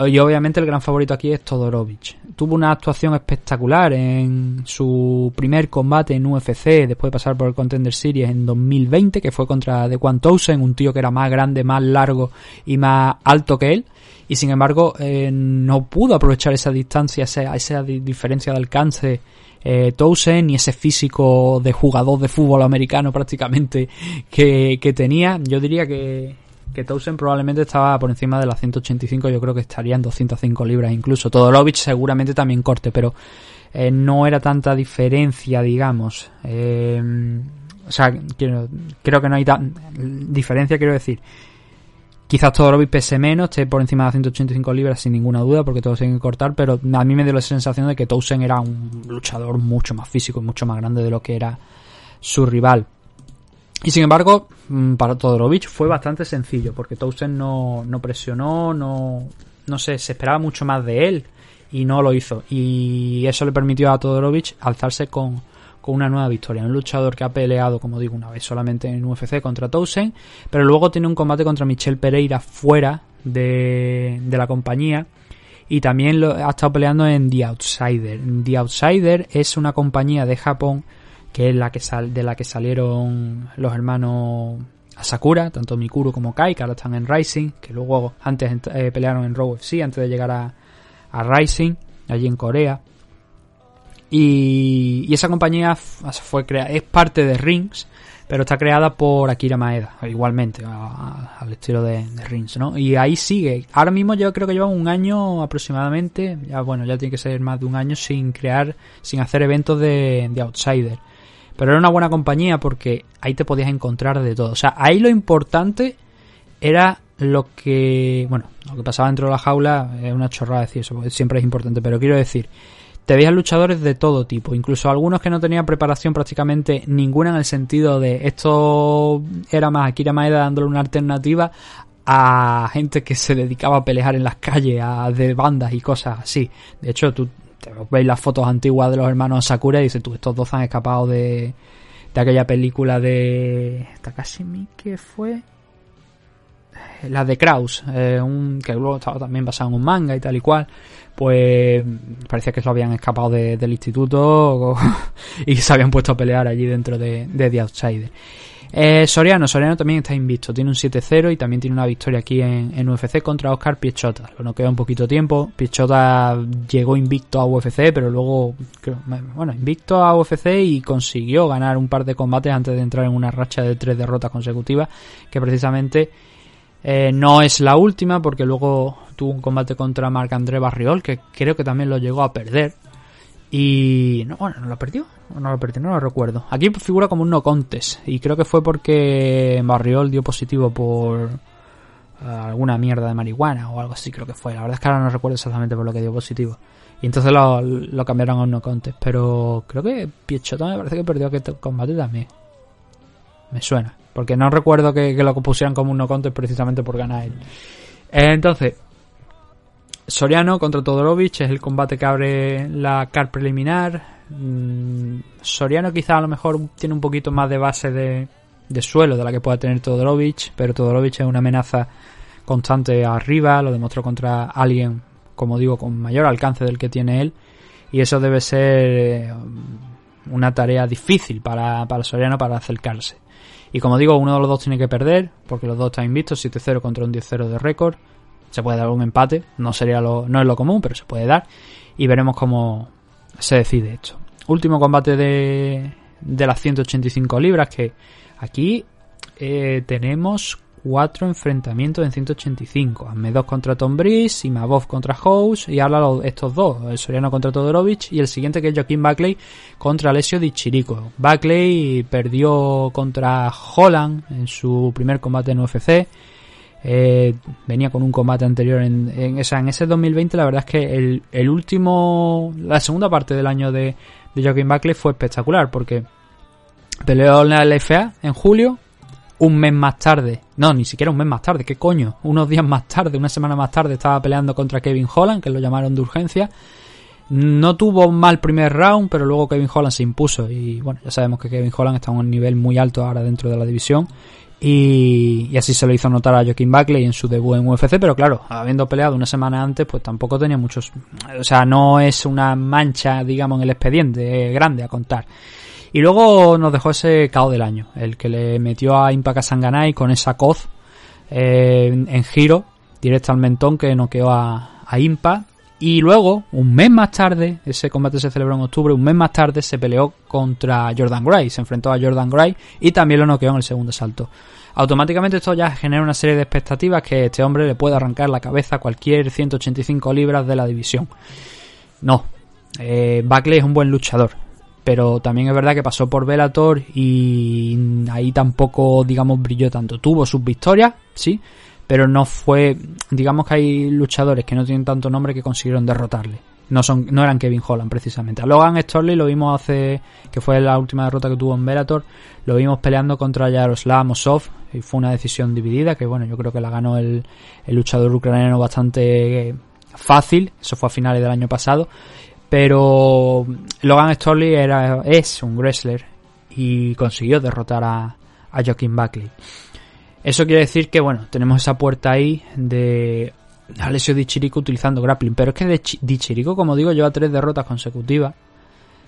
B: Y obviamente el gran favorito aquí es Todorovic. Tuvo una actuación espectacular en su primer combate en UFC después de pasar por el Contender Series en 2020, que fue contra Dequan Townsend, un tío que era más grande, más largo y más alto que él. Y sin embargo, eh, no pudo aprovechar esa distancia, esa, diferencia de alcance eh, Towson y ese físico de jugador de fútbol americano prácticamente que, que tenía. Yo diría que, que Towson probablemente estaba por encima de las 185, yo creo que estaría en 205 libras incluso. Todorovic seguramente también corte, pero eh, no era tanta diferencia, digamos. Eh, o sea, creo que no hay tan diferencia, quiero decir. Quizás Todorovic pese menos, esté por encima de 185 libras sin ninguna duda, porque todos tienen que cortar, pero a mí me dio la sensación de que Towson era un luchador mucho más físico y mucho más grande de lo que era su rival. Y sin embargo, mm, para Todorovic fue bastante sencillo, porque Towson no, no presionó, no, no sé, se esperaba mucho más de él y no lo hizo. Y eso le permitió a Todorovic alzarse con, con una nueva victoria. Un luchador que ha peleado, como digo, una vez solamente en UFC contra Towson, pero luego tiene un combate contra Michel Pereira fuera de, de la compañía. Y también lo, ha estado peleando en The Outsider. The Outsider es una compañía de Japón que es la que sal, de la que salieron los hermanos Asakura, tanto Mikuru como Kai, que ahora están en Rising, que luego antes eh, pelearon en Raw FC antes de llegar a, a Rising, allí en Corea. Y, esa compañía fue crea es parte de Rings, pero está creada por Akira Maeda, igualmente, al estilo de, Rings, ¿no? Y ahí sigue. Ahora mismo yo creo que lleva un año aproximadamente, ya bueno, ya tiene que ser más de un año sin crear, sin hacer eventos de, de Outsider. Pero era una buena compañía porque ahí te podías encontrar de todo. O sea, ahí lo importante era lo que, bueno, lo que pasaba dentro de la jaula es una chorrada decir eso, siempre es importante, pero quiero decir, te veías luchadores de todo tipo, incluso algunos que no tenían preparación prácticamente ninguna en el sentido de esto era más Akira Maeda dándole una alternativa a gente que se dedicaba a pelear en las calles, a de bandas y cosas así. De hecho, tú veis las fotos antiguas de los hermanos Sakura y dices tú, estos dos han escapado de, de aquella película de Takashi Miike fue la de Kraus, eh, un, que luego estaba también basado en un manga y tal y cual, pues parecía que se habían escapado de, del instituto y se habían puesto a pelear allí dentro de, de The Outsider. Eh, Soriano, Soriano también está invicto, tiene un 7-0 y también tiene una victoria aquí en, UFC contra Oscar Piechota. Lo queda un poquito tiempo. Piechota llegó invicto a UFC, pero luego, bueno, invicto a UFC y consiguió ganar un par de combates antes de entrar en una racha de tres derrotas consecutivas, que precisamente eh, no es la última, porque luego tuvo un combate contra Marc André Barriol, que creo que también lo llegó a perder. Y no, bueno, ¿no lo perdió? No lo perdió, no lo recuerdo. Aquí figura como un no contest. Y creo que fue porque Barriol dio positivo por uh, alguna mierda de marihuana o algo así, creo que fue. La verdad es que ahora no recuerdo exactamente por lo que dio positivo. Y entonces lo, lo cambiaron a un no contest. Pero creo que Piechota me parece que perdió aquel combate también. Me suena. Porque no recuerdo que, que lo pusieran como un no contest precisamente por ganar él. Eh, entonces, Soriano contra Todorovic es el combate que abre la car preliminar. Mm, Soriano quizá a lo mejor tiene un poquito más de base de, de, suelo de la que pueda tener Todorovic, pero Todorovic es una amenaza constante arriba, lo demostró contra alguien, como digo, con mayor alcance del que tiene él, y eso debe ser una tarea difícil para, para Soriano para acercarse. Y como digo, uno de los dos tiene que perder, porque los dos están invictos, 7-0 contra un 10-0 de récord se puede dar un empate, no sería lo, no es lo común, pero se puede dar y veremos cómo se decide esto. Último combate de, de las 185 libras que aquí eh, tenemos cuatro enfrentamientos en 185. Ahmed contra Tom Breeze, y Mavov contra House y ahora estos dos, el Soriano contra Todorovic y el siguiente que es Joaquín Buckley contra Alessio Di Chirico. Buckley perdió contra Holland en su primer combate en UFC eh, venía con un combate anterior en, en, en ese 2020 la verdad es que el, el, último la segunda parte del año de, de Joaquin Buckley fue espectacular porque peleó en la LFA en julio un mes más tarde no ni siquiera un mes más tarde qué coño unos días más tarde una semana más tarde estaba peleando contra Kevin Holland que lo llamaron de urgencia No tuvo un mal primer round, pero luego Kevin Holland se impuso. Y bueno, ya sabemos que Kevin Holland está a un nivel muy alto ahora dentro de la división. Y, así se lo hizo notar a Joaquín Buckley en su debut en UFC, pero claro, habiendo peleado una semana antes, pues tampoco tenía muchos. O sea, no es una mancha, digamos, en el expediente grande a contar. Y luego nos dejó ese KO del año, el que le metió a Impaka Sanganay con esa coz eh, en giro, directo al mentón que noqueó a, a Impa. Y luego, un mes más tarde, ese combate se celebró en octubre, un mes más tarde se peleó contra Jordan Gray, se enfrentó a Jordan Gray y también lo noqueó en el segundo salto. Automáticamente esto ya genera una serie de expectativas que este hombre le puede arrancar la cabeza a cualquier 185 libras de la división. No, eh, Buckley es un buen luchador, pero también es verdad que pasó por Bellator y ahí tampoco, digamos, brilló tanto. Tuvo sus victorias, sí, pero no fue, digamos que hay luchadores que no tienen tanto nombre que consiguieron derrotarle. No son, no eran Kevin Holland precisamente. A Logan Storley lo vimos hace, que fue la última derrota que tuvo en Bellator, lo vimos peleando contra Yaroslav Mosov y fue una decisión dividida que bueno, yo creo que la ganó el, el luchador ucraniano bastante fácil, eso fue a finales del año pasado, pero Logan Storley era, es un wrestler y consiguió derrotar a, a Joaquin Buckley. Eso quiere decir que, bueno, tenemos esa puerta ahí de Alessio Di Chirico utilizando grappling. Pero es que Di Chirico, como digo, lleva tres derrotas consecutivas.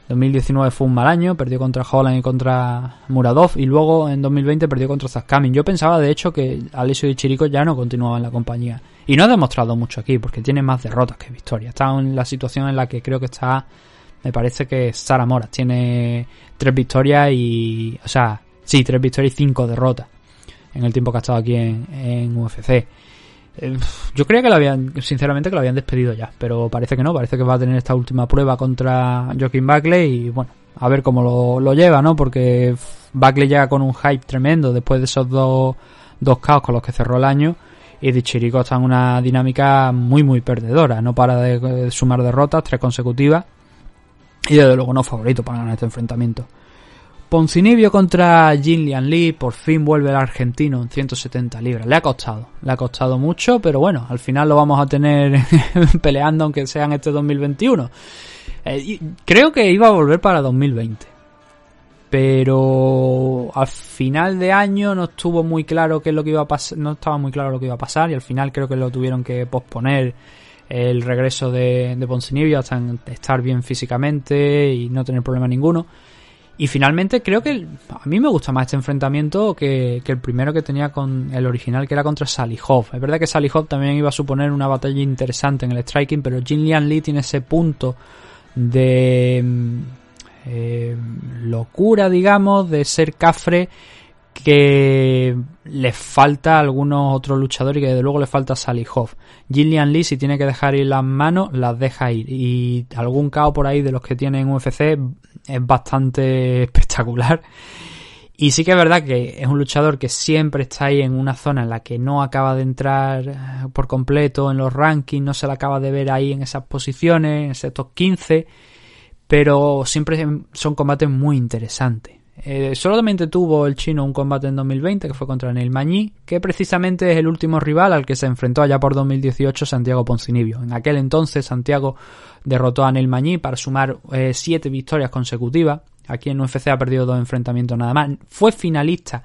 B: 2019 fue un mal año, perdió contra Holland y contra Muradov. Y luego en 2020 perdió contra Zaskamin. Yo pensaba, de hecho, que Alessio Di Chirico ya no continuaba en la compañía. Y no ha demostrado mucho aquí, porque tiene más derrotas que victorias. Está en la situación en la que creo que está. Me parece que Sara Moras tiene tres victorias y. O sea, sí, tres victorias y cinco derrotas en el tiempo que ha estado aquí en, UFC. Yo creía que lo habían, sinceramente, que lo habían despedido ya, pero parece que no, parece que va a tener esta última prueba contra Joaquin Buckley y bueno, a ver cómo lo, lo lleva, ¿no? Porque Buckley llega con un hype tremendo después de esos dos, dos caos con los que cerró el año y Dichirico está en una dinámica muy muy perdedora, no para de sumar derrotas, tres consecutivas y desde luego no favorito para ganar este enfrentamiento. Poncinibio contra Jin Lee, por fin vuelve el argentino en 170 libras. Le ha costado, le ha costado mucho, pero bueno, al final lo vamos a tener peleando aunque sea en este 2021. Eh, creo que iba a volver para 2020. Pero al final de año no estuvo muy claro qué es lo que iba a pasar, no estaba muy claro lo que iba a pasar y al final creo que lo tuvieron que posponer el regreso de, de Poncinibio hasta estar bien físicamente y no tener problema ninguno. Y finalmente creo que a mí me gusta más este enfrentamiento que, el primero que tenía con el original, que era contra Salihov. Es verdad que Salihov también iba a suponer una batalla interesante en el striking, pero Jin Lian Lee tiene ese punto de mm, eh, locura, digamos, de ser cafre que le falta a algunos otros luchadores y que desde luego le falta a Salihov. Jillian Lee si tiene que dejar ir las manos, las deja ir. Y algún caos por ahí de los que tienen UFC es bastante espectacular. Y sí que es verdad que es un luchador que siempre está ahí en una zona en la que no acaba de entrar eh, por completo en los rankings, no se le acaba de ver ahí en esas posiciones, en ese top 15, pero siempre son combates muy interesantes. Eh, solamente tuvo el chino un combate en 2020 que fue contra Neil Mañí, que precisamente es el último rival al que se enfrentó allá por 2018 Santiago Poncinibio. En aquel entonces Santiago derrotó a Neil Mañí para sumar eh, siete victorias consecutivas. Aquí en UFC ha perdido dos enfrentamientos nada más. Fue finalista,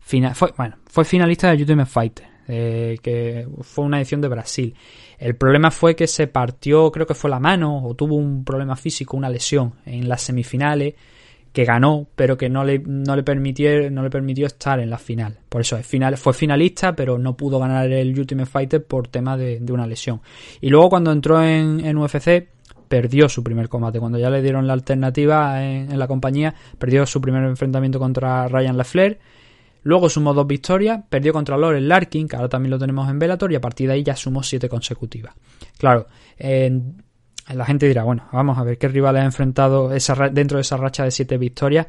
B: fue, bueno, fue finalista de Ultimate Fighter, eh, que fue una edición de Brasil. El problema fue que se partió, creo que fue la mano, o tuvo un problema físico, una lesión en las semifinales que ganó, pero que no le, no le, permitió, no le permitió estar en la final. Por eso es final, fue finalista, pero no pudo ganar el Ultimate Fighter por tema de, una lesión. Y luego cuando entró en, en, UFC, perdió su primer combate. Cuando ya le dieron la alternativa en, la compañía, perdió su primer enfrentamiento contra Ryan LaFleur. Luego sumó dos victorias, perdió contra Loren Larkin, que ahora también lo tenemos en Bellator, y a partir de ahí ya sumó siete consecutivas. Claro, en la gente dirá, bueno, vamos a ver qué rival ha enfrentado esa, dentro de esa racha de siete victorias.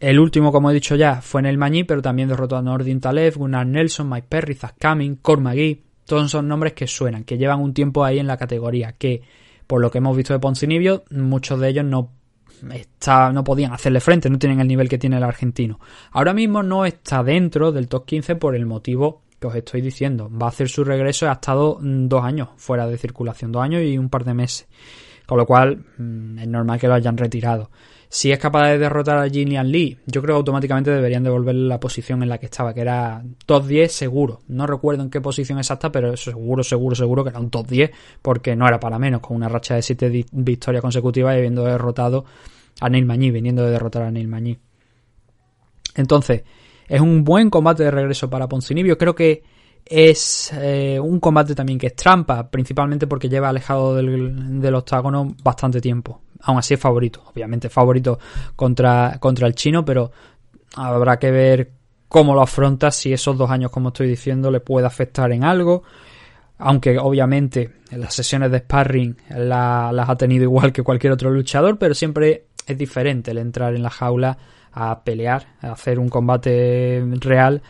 B: El último, como he dicho ya, fue en el Mañí, pero también derrotó a Nordin Taleb, Gunnar Nelson, Mike Perry, Zach Cumming, Cord McGee. Todos son nombres que suenan, que llevan un tiempo ahí en la categoría, que por lo que hemos visto de Poncinibio, muchos de ellos no, está, no podían hacerle frente, no tienen el nivel que tiene el argentino. Ahora mismo no está dentro del top 15 por el motivo que os estoy diciendo. Va a hacer su regreso, ha estado dos años fuera de circulación, dos años y un par de meses. Con lo cual, mm, es normal que lo hayan retirado. Si es capaz de derrotar a Gillian Lee, yo creo que automáticamente deberían devolverle la posición en la que estaba, que era top 10 seguro. No recuerdo en qué posición exacta, pero seguro, seguro, seguro que era un top 10, porque no era para menos, con una racha de 7 victorias consecutivas y habiendo derrotado a Neil Mañí, viniendo de derrotar a Neil Mañí. Entonces, es un buen combate de regreso para Poncinibio. Creo que es eh, un combate también que es trampa, principalmente porque lleva alejado del, octágono bastante tiempo. Aún así es favorito, obviamente favorito contra, contra el chino, pero habrá que ver cómo lo afronta, si esos dos años, como estoy diciendo, le puede afectar en algo. Aunque obviamente en las sesiones de sparring las ha tenido igual que cualquier otro luchador, pero siempre es diferente el entrar en la jaula a pelear, a hacer un combate real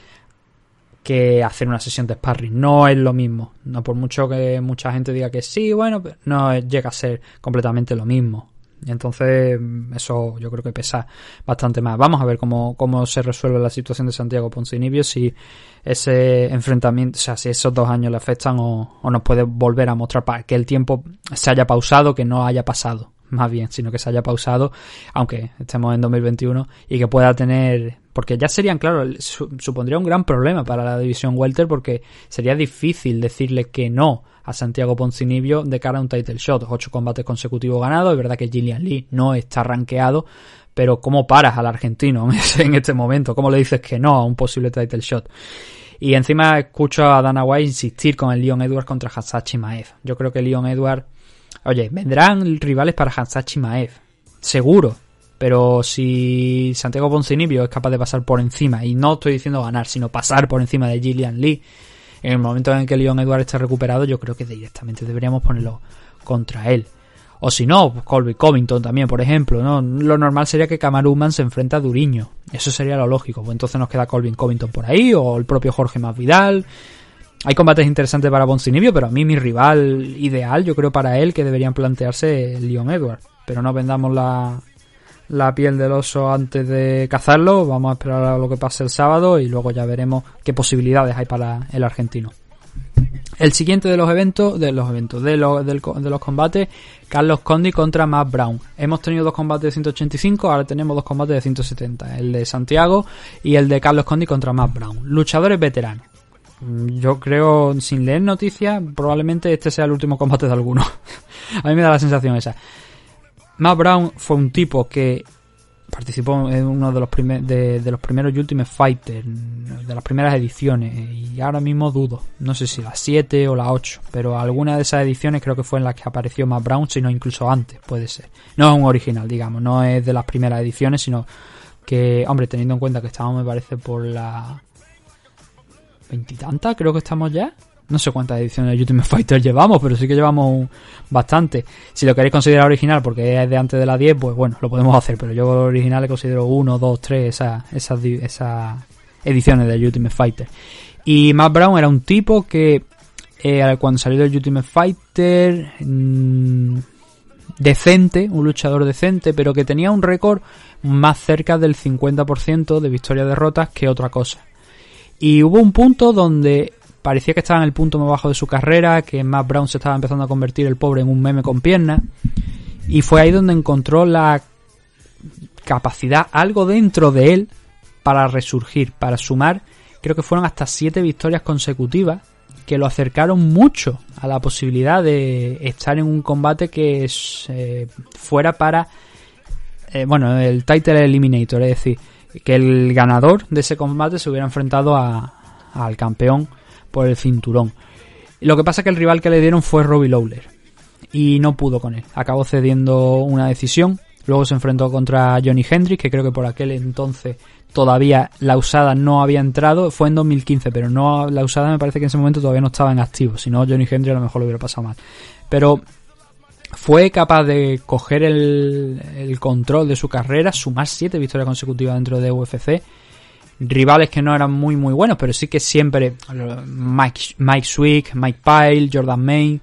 B: que hacer una sesión de sparring. No es lo mismo. No por mucho que mucha gente diga que sí, bueno, no llega a ser completamente lo mismo. Entonces, eso yo creo que pesa bastante más. Vamos a ver cómo, cómo se resuelve la situación de Santiago Poncinibio, si ese enfrentamiento, o sea, si esos dos años le afectan o, o nos puede volver a mostrar para que el tiempo se haya pausado, que no haya pasado más bien, sino que se haya pausado, aunque estemos en 2021, y que pueda tener, porque ya serían, claro, supondría un gran problema para la división Welter, porque sería difícil decirle que no a Santiago Poncinibio de cara a un title shot. Ocho combates consecutivos ganados, es verdad que Gillian Lee no está rankeado, pero ¿cómo paras al argentino en este momento? ¿Cómo le dices que no a un posible title shot? Y encima escucho a Dana White insistir con el Leon Edwards contra Hasachi Maed. Yo creo que Leon Edwards Oye, vendrán rivales para Hansachi Maez, seguro. Pero si Santiago Poncinibio es capaz de pasar por encima, y no estoy diciendo ganar, sino pasar por encima de Gillian Lee, en el momento en que Leon Edward esté recuperado, yo creo que directamente deberíamos ponerlo contra él. O si no, pues Colby Covington también, por ejemplo, ¿no? Lo normal sería que Kamaruman se enfrenta a Duriño. Eso sería lo lógico. Pues entonces nos queda Colby Covington por ahí, o el propio Jorge Masvidal. Hay combates interesantes para Poncinibio, pero a mí mi rival ideal, yo creo para él que deberían plantearse el Leon Edward. Pero no vendamos la, la piel del oso antes de cazarlo. Vamos a esperar a lo que pase el sábado y luego ya veremos qué posibilidades hay para el argentino. El siguiente de los eventos, de los eventos, de de los combates, Carlos Condi contra Matt Brown. Hemos tenido dos combates de 185, ahora tenemos dos combates de 170. El de Santiago y el de Carlos Condi contra Matt Brown. Luchadores veteranos. Mm, yo creo, sin leer noticias, probablemente este sea el último combate de alguno. a mí me da la sensación esa. Matt Brown fue un tipo que participó en uno de los, de, los primeros Ultimate Fighter, de las primeras ediciones, y ahora mismo dudo, no sé si las 7 o las 8, pero alguna de esas ediciones creo que fue en las que apareció Matt Brown, sino incluso antes, puede ser. No es un original, digamos, no es de las primeras ediciones, sino que, hombre, teniendo en cuenta que estábamos, me parece, por la veintitantas, creo que estamos ya. No sé cuántas ediciones de Ultimate Fighter llevamos, pero sí que llevamos bastante. Si lo queréis considerar original porque es de antes de la 10, pues bueno, lo podemos hacer. Pero yo original le considero 1, 2, 3, esas, esas, ediciones de Ultimate Fighter. Y Matt Brown era un tipo que eh, cuando salió del Ultimate Fighter, mmm, decente, un luchador decente, pero que tenía un récord más cerca del 50% de victorias-derrotas que otra cosa. Y hubo un punto donde parecía que estaba en el punto más bajo de su carrera, que Matt Brown se estaba empezando a convertir el pobre en un meme con piernas. Y fue ahí donde encontró la capacidad, algo dentro de él, para resurgir, para sumar, creo que fueron hasta siete victorias consecutivas, que lo acercaron mucho a la posibilidad de estar en un combate que eh, fuera para, eh, bueno, el title eliminator, es decir, que el ganador de ese combate se hubiera enfrentado al campeón por el cinturón. Lo que pasa es que el rival que le dieron fue Robbie Lawler y no pudo con él. Acabó cediendo una decisión. Luego se enfrentó contra Johnny Hendrix, que creo que por aquel entonces todavía la usada no había entrado. Fue en 2015, pero no la usada me parece que en ese momento todavía no estaba en activo. Si no, Johnny Hendrix a lo mejor lo hubiera pasado mal. Pero fue capaz de coger el, control de su carrera, sumar siete victorias consecutivas dentro de UFC. Rivales que no eran muy muy buenos, pero sí que siempre Mike, Mike Swick, Mike Pyle, Jordan May,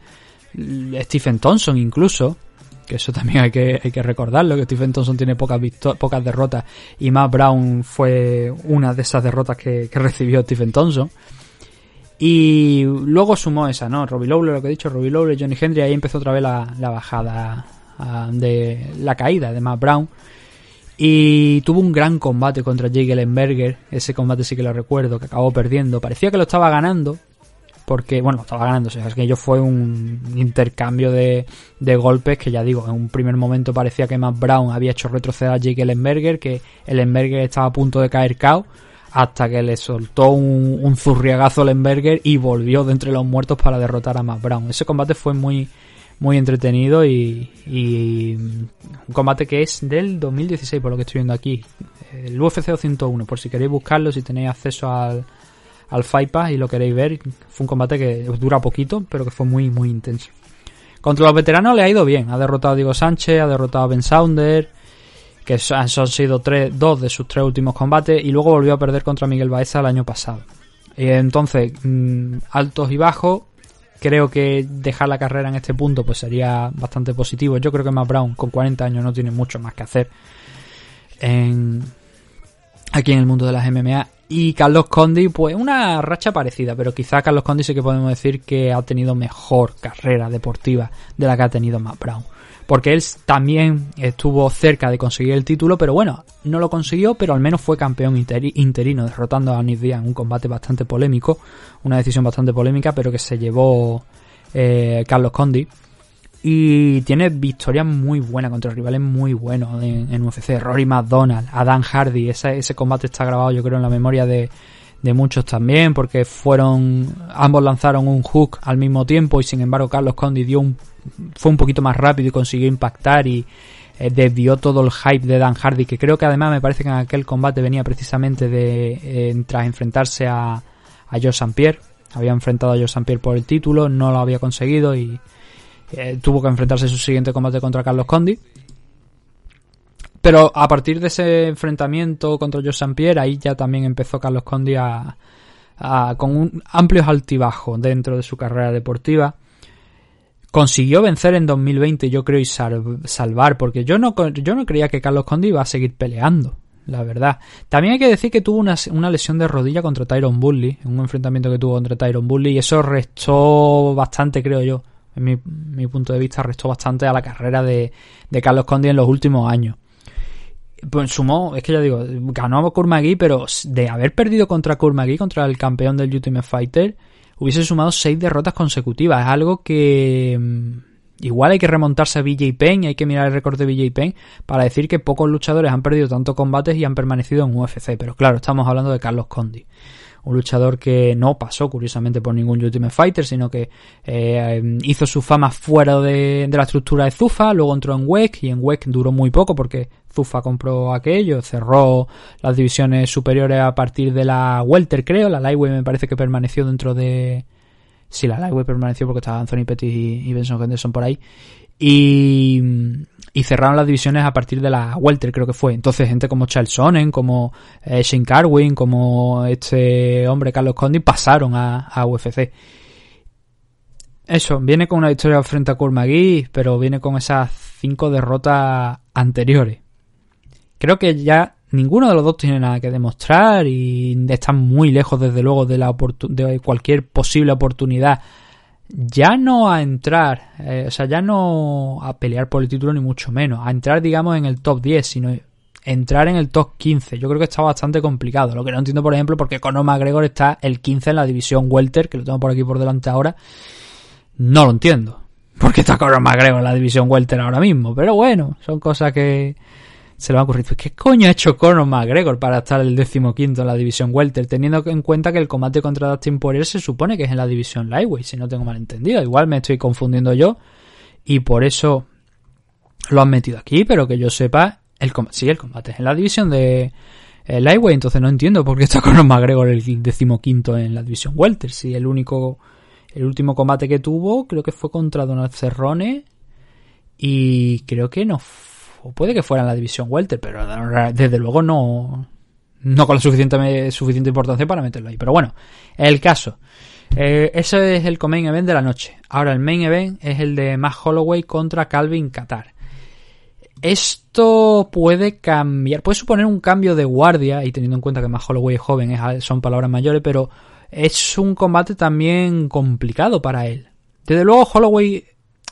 B: Stephen Thompson incluso, que eso también hay que, hay que recordarlo, que Stephen Thompson tiene pocas, pocas derrotas y Matt Brown fue una de esas derrotas que, que recibió Stephen Thompson. Y luego sumó esa, ¿no? Robbie Lawler, lo que he dicho, Robbie Lawler, Johnny Hendry, ahí empezó otra vez la, bajada ah, de la caída de Matt Brown. Y tuvo un gran combate contra Jake Ellenberger. Ese combate sí que lo recuerdo, que acabó perdiendo. Parecía que lo estaba ganando. Porque, bueno, estaba ganando. O sea, es que ello fue un intercambio de, de, golpes que ya digo, en un primer momento parecía que Matt Brown había hecho retroceder a Jake Ellenberger, que Ellenberger estaba a punto de caer cao hasta que le soltó un, zurriagazo a Lemberger y volvió de entre los muertos para derrotar a Matt Brown. Ese combate fue muy, muy entretenido y, y, un combate que es del 2016 por lo que estoy viendo aquí. El UFC 201, por si queréis buscarlo, si tenéis acceso al, al Fight Pass y lo queréis ver. Fue un combate que dura poquito, pero que fue muy, muy intenso. Contra los veteranos le ha ido bien. Ha derrotado a Diego Sánchez, ha derrotado a Ben Sounder, que han sido tres, dos de sus tres últimos combates, y luego volvió a perder contra Miguel Baeza el año pasado. Entonces, mm, altos y bajos, creo que dejar la carrera en este punto pues sería bastante positivo. Yo creo que Matt Brown con 40 años no tiene mucho más que hacer en, aquí en el mundo de las MMA. Y Carlos Condi, pues una racha parecida, pero quizá Carlos Condi sí que podemos decir que ha tenido mejor carrera deportiva de la que ha tenido Matt Brown porque él también estuvo cerca de conseguir el título, pero bueno, no lo consiguió, pero al menos fue campeón interino, derrotando a Nick Diaz en un combate bastante polémico, una decisión bastante polémica, pero que se llevó eh, Carlos Condi. Y tiene victorias muy buenas contra rivales muy buenos en, en UFC. Rory McDonald, Adam Hardy, ese, ese combate está grabado yo creo en la memoria de, de muchos también, porque fueron, ambos lanzaron un hook al mismo tiempo y sin embargo Carlos Condi dio un fue un poquito más rápido y consiguió impactar y eh, desvió todo el hype de Dan Hardy, que creo que además me parece que en aquel combate venía precisamente de eh, tras enfrentarse a, a Joe St. Pierre. Había enfrentado a Joe St. Pierre por el título, no lo había conseguido y eh, tuvo que enfrentarse en su siguiente combate contra Carlos Condi. Pero a partir de ese enfrentamiento contra Joe St. Pierre, ahí ya también empezó Carlos Condi a, a, con un amplios altibajos dentro de su carrera deportiva consiguió vencer en 2020, yo creo, y salvar, porque yo no, yo no creía que Carlos Condi iba a seguir peleando, la verdad. También hay que decir que tuvo una, una lesión de rodilla contra Tyron Bully, un enfrentamiento que tuvo contra Tyron Bully, y eso restó bastante, creo yo, en mi, mi punto de vista, restó bastante a la carrera de, de Carlos Condi en los últimos años. Pues sumó, es que ya digo, ganó a Kurmagui, pero de haber perdido contra Kurmagui, contra el campeón del Ultimate Fighter, hubiese sumado seis derrotas consecutivas. Es algo que mm, igual hay que remontarse a BJ Penn hay que mirar el récord de BJ Penn para decir que pocos luchadores han perdido tantos combates y han permanecido en UFC. Pero claro, estamos hablando de Carlos Condi. Un luchador que no pasó, curiosamente, por ningún Ultimate Fighter, sino que eh, hizo su fama fuera de, de, la estructura de Zufa, luego entró en WEC y en WEC duró muy poco porque Zufa compró aquello, cerró las divisiones superiores a partir de la Welter, creo. La Lightweight me parece que permaneció dentro de. Sí, la Lightweight permaneció porque estaban Anthony Pettis y, Benson Henderson por ahí. Y, y cerraron las divisiones a partir de la Welter, creo que fue. Entonces, gente como Charles Sonnen, como eh, Shane Carwin, como este hombre Carlos Condi pasaron a, UFC. Eso, viene con una victoria frente a Kurmagui, pero viene con esas cinco derrotas anteriores creo que ya ninguno de los dos tiene nada que demostrar y están muy lejos desde luego de, la de cualquier posible oportunidad ya no a entrar, eh, o sea, ya no a pelear por el título ni mucho menos, a entrar digamos en el top 10, sino entrar en el top 15. Yo creo que está bastante complicado. Lo que no entiendo, por ejemplo, porque Conor McGregor está el 15 en la división welter, que lo tengo por aquí por delante ahora. No lo entiendo. Porque está Conor McGregor en la división welter ahora mismo. Pero bueno, son cosas que, se le va a ocurrir, pues, ¿qué coño ha hecho Conor McGregor para estar el decimoquinto en la división Welter? Teniendo en cuenta que el combate contra Dustin Poirier se supone que es en la división Lightweight, si no tengo mal entendido. Igual me estoy confundiendo yo y por eso lo han metido aquí, pero que yo sepa, el sí, el combate es en la división de eh, Lightweight, entonces no entiendo por qué está Conor McGregor el decimoquinto en la división Welter, si el único, el último combate que tuvo creo que fue contra Donald Cerrone y creo que no o puede que fuera en la división welter, pero desde luego no, no con la suficiente, importancia para meterlo ahí. Pero bueno, el caso. Eh, ese es el main event de la noche. Ahora el main event es el de Matt Holloway contra Calvin Qatar. Esto puede cambiar, puede suponer un cambio de guardia, y teniendo en cuenta que Matt Holloway es joven, son palabras mayores, pero es un combate también complicado para él. Desde luego Holloway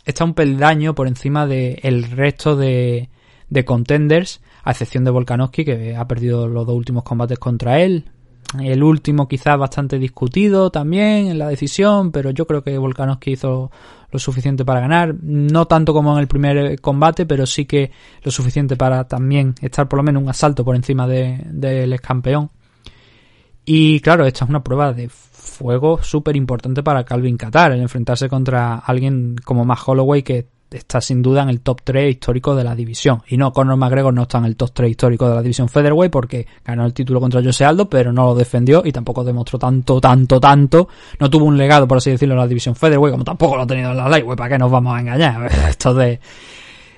B: está un peldaño por encima del el resto de, de contenders, a excepción de Volkanovski, que ha perdido los dos últimos combates contra él. El último quizás bastante discutido también en la decisión, pero yo creo que Volkanovski hizo lo suficiente para ganar. No tanto como en el primer combate, pero sí que lo suficiente para también estar por lo menos un asalto por encima del de, campeón. Y claro, esta es una prueba de fuego súper importante para Calvin Qatar, el enfrentarse contra alguien como Matt Holloway que está sin duda en el top 3 histórico de la división. Y no, Conor McGregor no está en el top 3 histórico de la división Featherweight porque ganó el título contra Jose Aldo, pero no lo defendió y tampoco demostró tanto, tanto, tanto. No tuvo un legado, por así decirlo, en la división Featherweight, como tampoco lo ha tenido en la Lightweight. ¿Para qué nos vamos a engañar? Esto de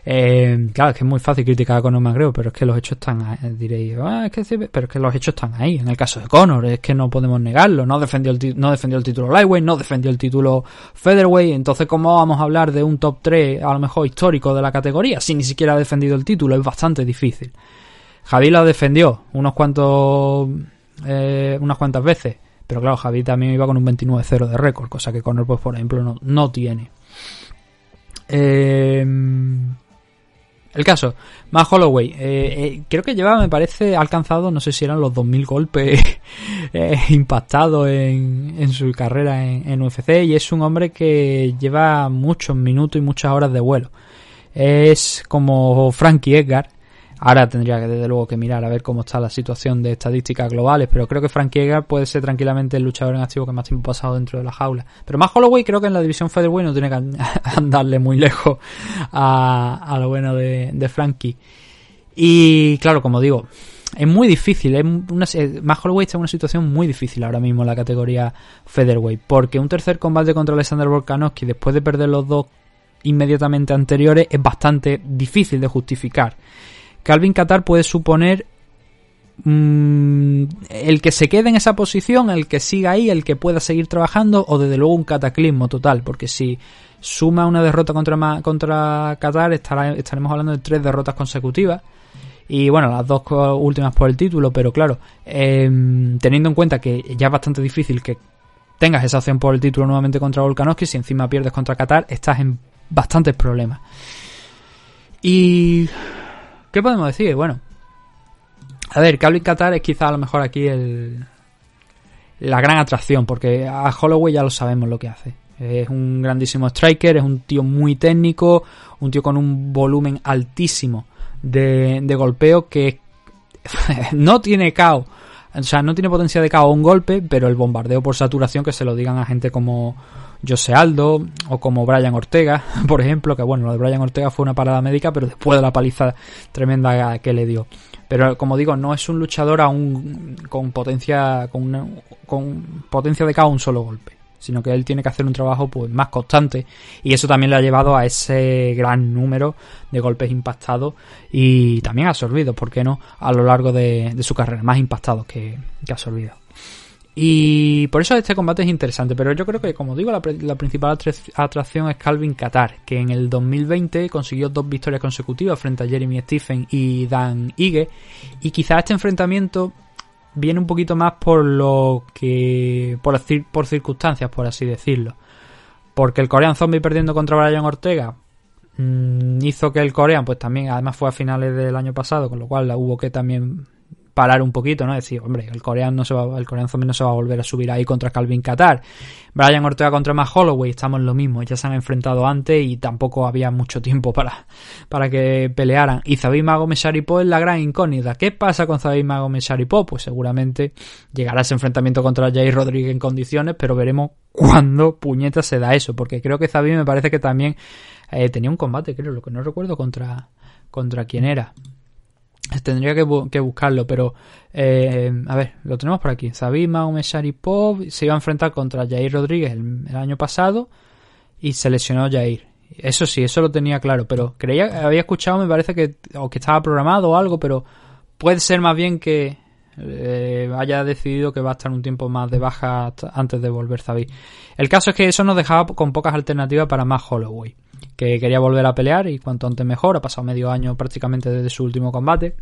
B: eh, claro, es que es muy fácil criticar a Conor McGregor, pero es que los hechos están ahí, diréis, ah, es que pero es que los hechos están ahí. En el caso de Conor, es que no podemos negarlo. No defendió el, no defendió el título Lightweight, no defendió el título Featherweight. Entonces, ¿cómo vamos a hablar de un top 3 a lo mejor histórico de la categoría si ni siquiera ha defendido el título? Es bastante difícil. Javi lo defendió unos cuantos, eh, unas cuantas veces. Pero claro, Javi también iba con un 29-0 de récord, cosa que Conor, pues, por ejemplo, no, no tiene. Eh, el caso, más Holloway, eh, eh, creo que lleva, me parece, alcanzado, no sé si eran los 2.000 golpes eh, impactados en, en, su carrera en, en, UFC y es un hombre que lleva muchos minutos y muchas horas de vuelo. Es como Frankie Edgar, Ahora tendría que desde luego que mirar a ver cómo está la situación de estadísticas globales, pero creo que Frank Edgar puede ser tranquilamente el luchador en activo que más tiempo ha pasado dentro de la jaula. Pero más Holloway creo que en la división featherweight no tiene que andarle muy lejos a, lo bueno de, de Frankie. Y claro, como digo, es muy difícil. Es una, más Holloway está en una situación muy difícil ahora mismo en la categoría featherweight, porque un tercer combate contra Alexander Volkanovski después de perder los dos inmediatamente anteriores es bastante difícil de justificar. Calvin Qatar puede suponer mmm, el que se quede en esa posición, el que siga ahí, el que pueda seguir trabajando, o desde luego un cataclismo total, porque si suma una derrota contra, contra Qatar, estaremos hablando de tres derrotas consecutivas. Y bueno, las dos últimas por el título, pero claro, eh, teniendo en cuenta que ya es bastante difícil que tengas esa opción por el título nuevamente contra Volkanovski, si encima pierdes contra Qatar, estás en bastantes problemas. Y ¿Qué podemos decir? Bueno, a ver, Calvin Qatar es quizá a lo mejor aquí el, la gran atracción, porque a Holloway ya lo sabemos lo que hace. Es un grandísimo striker, es un tío muy técnico, un tío con un volumen altísimo de, de golpeo que no tiene KO. O sea, no tiene potencia de KO un golpe, pero el bombardeo por saturación que se lo digan a gente como José Aldo o como Brian Ortega, por ejemplo, que bueno, lo de Brian Ortega fue una parada médica, pero después de la paliza tremenda que le dio. Pero como digo, no es un luchador aún con potencia con, con potencia de cada un solo golpe, sino que él tiene que hacer un trabajo pues más constante y eso también le ha llevado a ese gran número de golpes impactados y también absorbidos, ¿por qué no? A lo largo de, de su carrera, más impactados que, que absorbidos. Y por eso este combate es interesante, pero yo creo que, como digo, la, la, principal atracción es Calvin Qatar, que en el 2020 consiguió dos victorias consecutivas frente a Jeremy Stephen y Dan Ige, y quizás este enfrentamiento viene un poquito más por lo que. por, por circunstancias, por así decirlo. Porque el Korean Zombie perdiendo contra Brian Ortega mmm, hizo que el Korean, pues también, además fue a finales del año pasado, con lo cual hubo que también parar un poquito, ¿no? Decir, hombre, el coreano no se va, el coreano zombie no se va a volver a subir ahí contra Calvin Qatar. Brian Ortega contra Matt Holloway, estamos en lo mismo, ya se han enfrentado antes y tampoco había mucho tiempo para, para que pelearan. Y Zabit Magomesharipov es la gran incógnita. ¿Qué pasa con Zabit Magomesharipov? Pues seguramente llegará ese enfrentamiento contra Jay Rodríguez en condiciones, pero veremos cuándo puñeta se da eso, porque creo que Zabit me parece que también eh, tenía un combate, creo, lo que no recuerdo contra contra quién era. Tendría que, buscarlo, pero eh, a ver, lo tenemos por aquí. Sabima Pop se iba a enfrentar contra Jair Rodríguez el, año pasado y se lesionó Jair. Eso sí, eso lo tenía claro, pero creía, había escuchado, me parece que, o que estaba programado o algo, pero puede ser más bien que eh, haya decidido que va a estar un tiempo más de baja antes de volver Zabí. El caso es que eso nos dejaba con pocas alternativas para más Holloway que quería volver a pelear y cuanto antes mejor, ha pasado medio año prácticamente desde su último combate.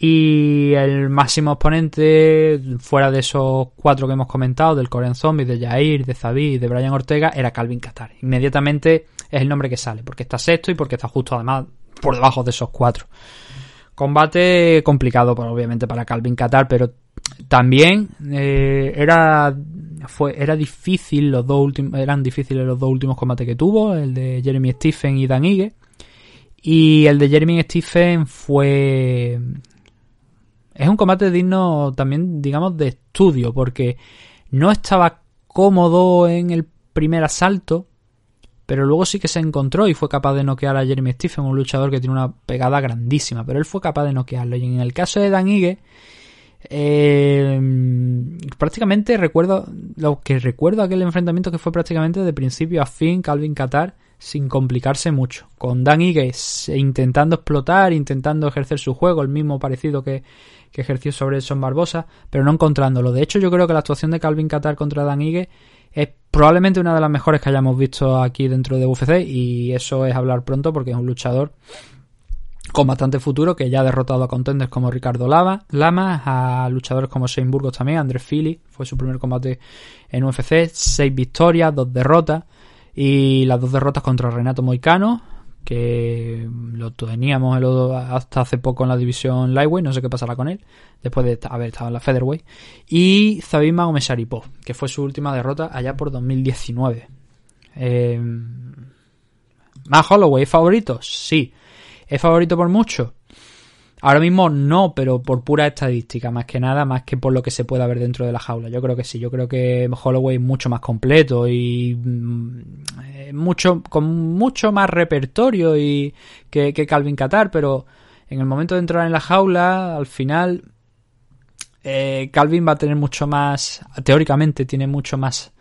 B: Y el máximo exponente, fuera de esos cuatro que hemos comentado, del Korean Zombie, de Jair, de Zabi y de Brian Ortega, era Calvin Qatar. Inmediatamente es el nombre que sale, porque está sexto y porque está justo además por debajo de esos cuatro. Combate complicado, obviamente, para Calvin Qatar, pero también eh, era fue era difícil los dos últimos eran difíciles los dos últimos combates que tuvo el de Jeremy Stephen y Dan Ige. Y el de Jeremy Stephen fue es un combate digno también digamos de estudio porque no estaba cómodo en el primer asalto pero luego sí que se encontró y fue capaz de noquear a Jeremy Stephen un luchador que tiene una pegada grandísima pero él fue capaz de noquearlo. Y en el caso de Dan Ige eh, prácticamente recuerdo lo que recuerdo aquel enfrentamiento que fue prácticamente de principio a fin Calvin Qatar sin complicarse mucho. Con Dan Igues intentando explotar intentando ejercer su juego el mismo parecido que, que ejerció sobre Son Barbosa pero no encontrándolo. De hecho yo creo que la actuación de Calvin Qatar contra Dan Ige es probablemente una de las mejores que hayamos visto aquí dentro de UFC y eso es hablar pronto porque es un luchador con bastante futuro, que ya ha derrotado a contenders como Ricardo Lama, a luchadores como Shane Burgos también, Andrés Philly, fue su primer combate en UFC, seis victorias, dos derrotas, y las dos derrotas contra Renato Moicano, que lo teníamos hasta hace poco en la división Lightweight, no sé qué pasará con él, después de haber estado en la Featherweight, y Zabim Magomesaripov, que fue su última derrota allá por 2019. Eh, ¿Más Holloway favorito? Sí. ¿Es favorito por mucho? Ahora mismo no, pero por pura estadística, más que nada, más que por lo que se pueda ver dentro de la jaula. Yo creo que sí, yo creo que Holloway es mucho más completo y mm, eh, mucho con mucho más repertorio y que, Calvin Qatar, pero en el momento de entrar en la jaula, al final eh, Calvin va a tener mucho más, teóricamente tiene mucho más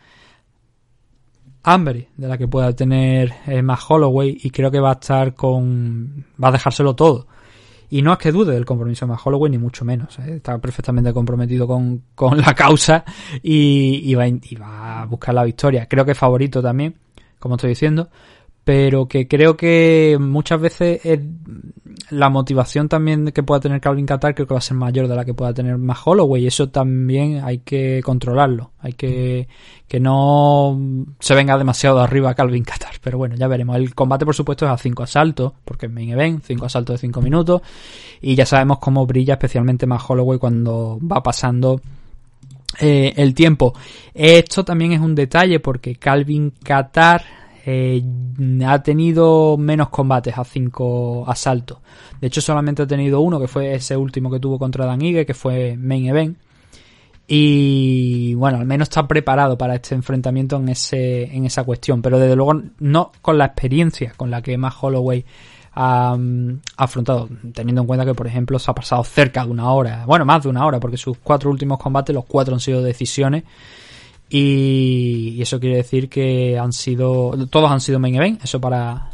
B: hambre de la que pueda tener eh, más Holloway y creo que va a estar con va a dejárselo todo y no es que dude del compromiso de más Holloway ni mucho menos ¿eh? está perfectamente comprometido con, con la causa y, y, va, y va a buscar la victoria creo que es favorito también como estoy diciendo pero que creo que muchas veces es la motivación también que pueda tener Calvin Qatar creo que va a ser mayor de la que pueda tener más Holloway y eso también hay que controlarlo hay que que no se venga demasiado arriba Calvin Qatar pero bueno ya veremos. El combate por supuesto es a 5 asaltos porque es main event 5 asaltos de 5 minutos y ya sabemos cómo brilla especialmente más Holloway cuando va pasando eh, el tiempo. Esto también es un detalle porque Calvin Qatar eh, ha tenido menos combates a cinco asaltos. De hecho, solamente ha tenido uno, que fue ese último que tuvo contra Dan Ige, que fue Main Event. Y bueno, al menos está preparado para este enfrentamiento en, ese, en esa cuestión. Pero desde luego no con la experiencia con la que más Holloway ha, ha, afrontado. Teniendo en cuenta que, por ejemplo, se ha pasado cerca de una hora. Bueno, más de una hora, porque sus cuatro últimos combates, los cuatro han sido decisiones. Y, eso quiere decir que han sido. Todos han sido main event. Eso para.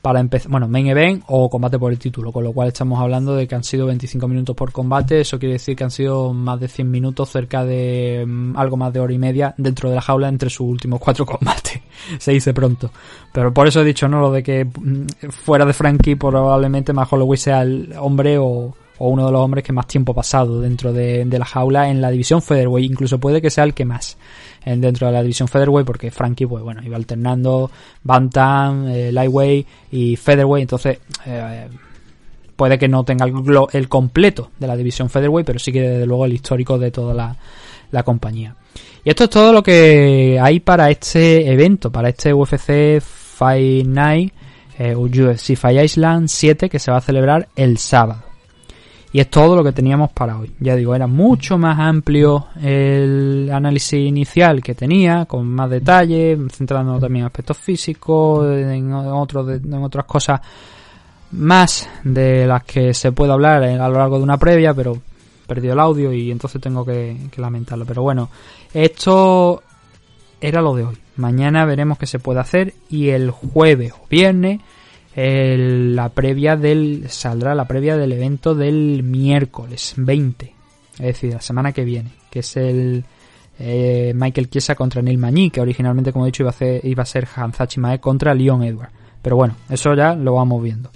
B: Para empezar. Bueno, main event o combate por el título. Con lo cual estamos hablando de que han sido 25 minutos por combate. Eso quiere decir que han sido más de 100 minutos, cerca de mm, algo más de hora y media dentro de la jaula entre sus últimos cuatro combates. Se dice pronto. Pero por eso he dicho, ¿no? Lo de que mm, fuera de Frankie probablemente más Holloway sea el hombre o o uno de los hombres que más tiempo ha pasado dentro de, la jaula en la división Featherweight. Incluso puede que sea el que más dentro de la división Featherweight porque Frankie, pues bueno, iba alternando Bantam, eh, Lightweight y Featherweight. Entonces, eh, puede que no tenga el, completo de la división Featherweight, pero sí que desde luego el histórico de toda la, la compañía. Y esto es todo lo que hay para este evento, para este UFC Fight Night, eh, UFC Fight Island 7 que se va a celebrar el sábado. Y es todo lo que teníamos para hoy. Ya digo, era mucho más amplio el análisis inicial que tenía, con más detalle, centrándonos también en aspectos físicos, en, otras cosas más de las que se puede hablar a lo largo de una previa, pero perdió el audio y entonces tengo que lamentarlo. Pero bueno, esto era lo de hoy. Mañana veremos qué se puede hacer y el jueves o viernes la previa del saldrá la previa del evento del miércoles 20 es decir la semana que viene que es el eh, Michael Chiesa contra Neil Magny que originalmente como he dicho iba a, ser, iba a ser Hanzachi Mae contra Leon Edward Pero bueno, eso ya lo vamos viendo.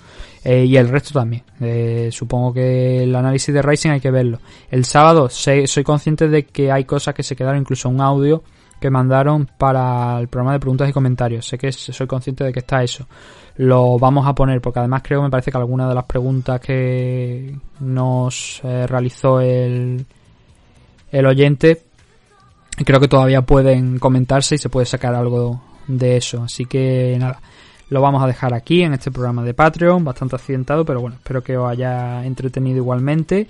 B: Eh, y el resto también. Eh, supongo que el análisis de Racing hay que verlo. El sábado soy consciente de que hay cosas que se quedaron, incluso un audio que mandaron para el programa de preguntas y comentarios. Sé que soy consciente de que está eso. Lo vamos a poner porque además creo me parece que alguna de las preguntas que nos eh, realizó el, el oyente creo que todavía pueden comentarse y se puede sacar algo de eso. Así que nada, lo vamos a dejar aquí en este programa de Patreon, bastante accidentado, pero bueno, espero que os haya entretenido igualmente.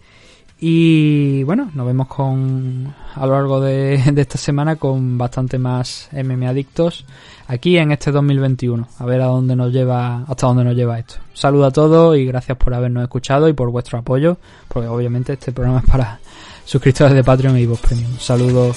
B: Y bueno, nos vemos con a lo largo de, esta semana con bastante más MM Adictos aquí en este 2021. A ver a dónde nos lleva, hasta dónde nos lleva esto. Saludo a todos y gracias por habernos escuchado y por vuestro apoyo, porque obviamente este programa es para suscriptores de Patreon y vos Premium. Saludos.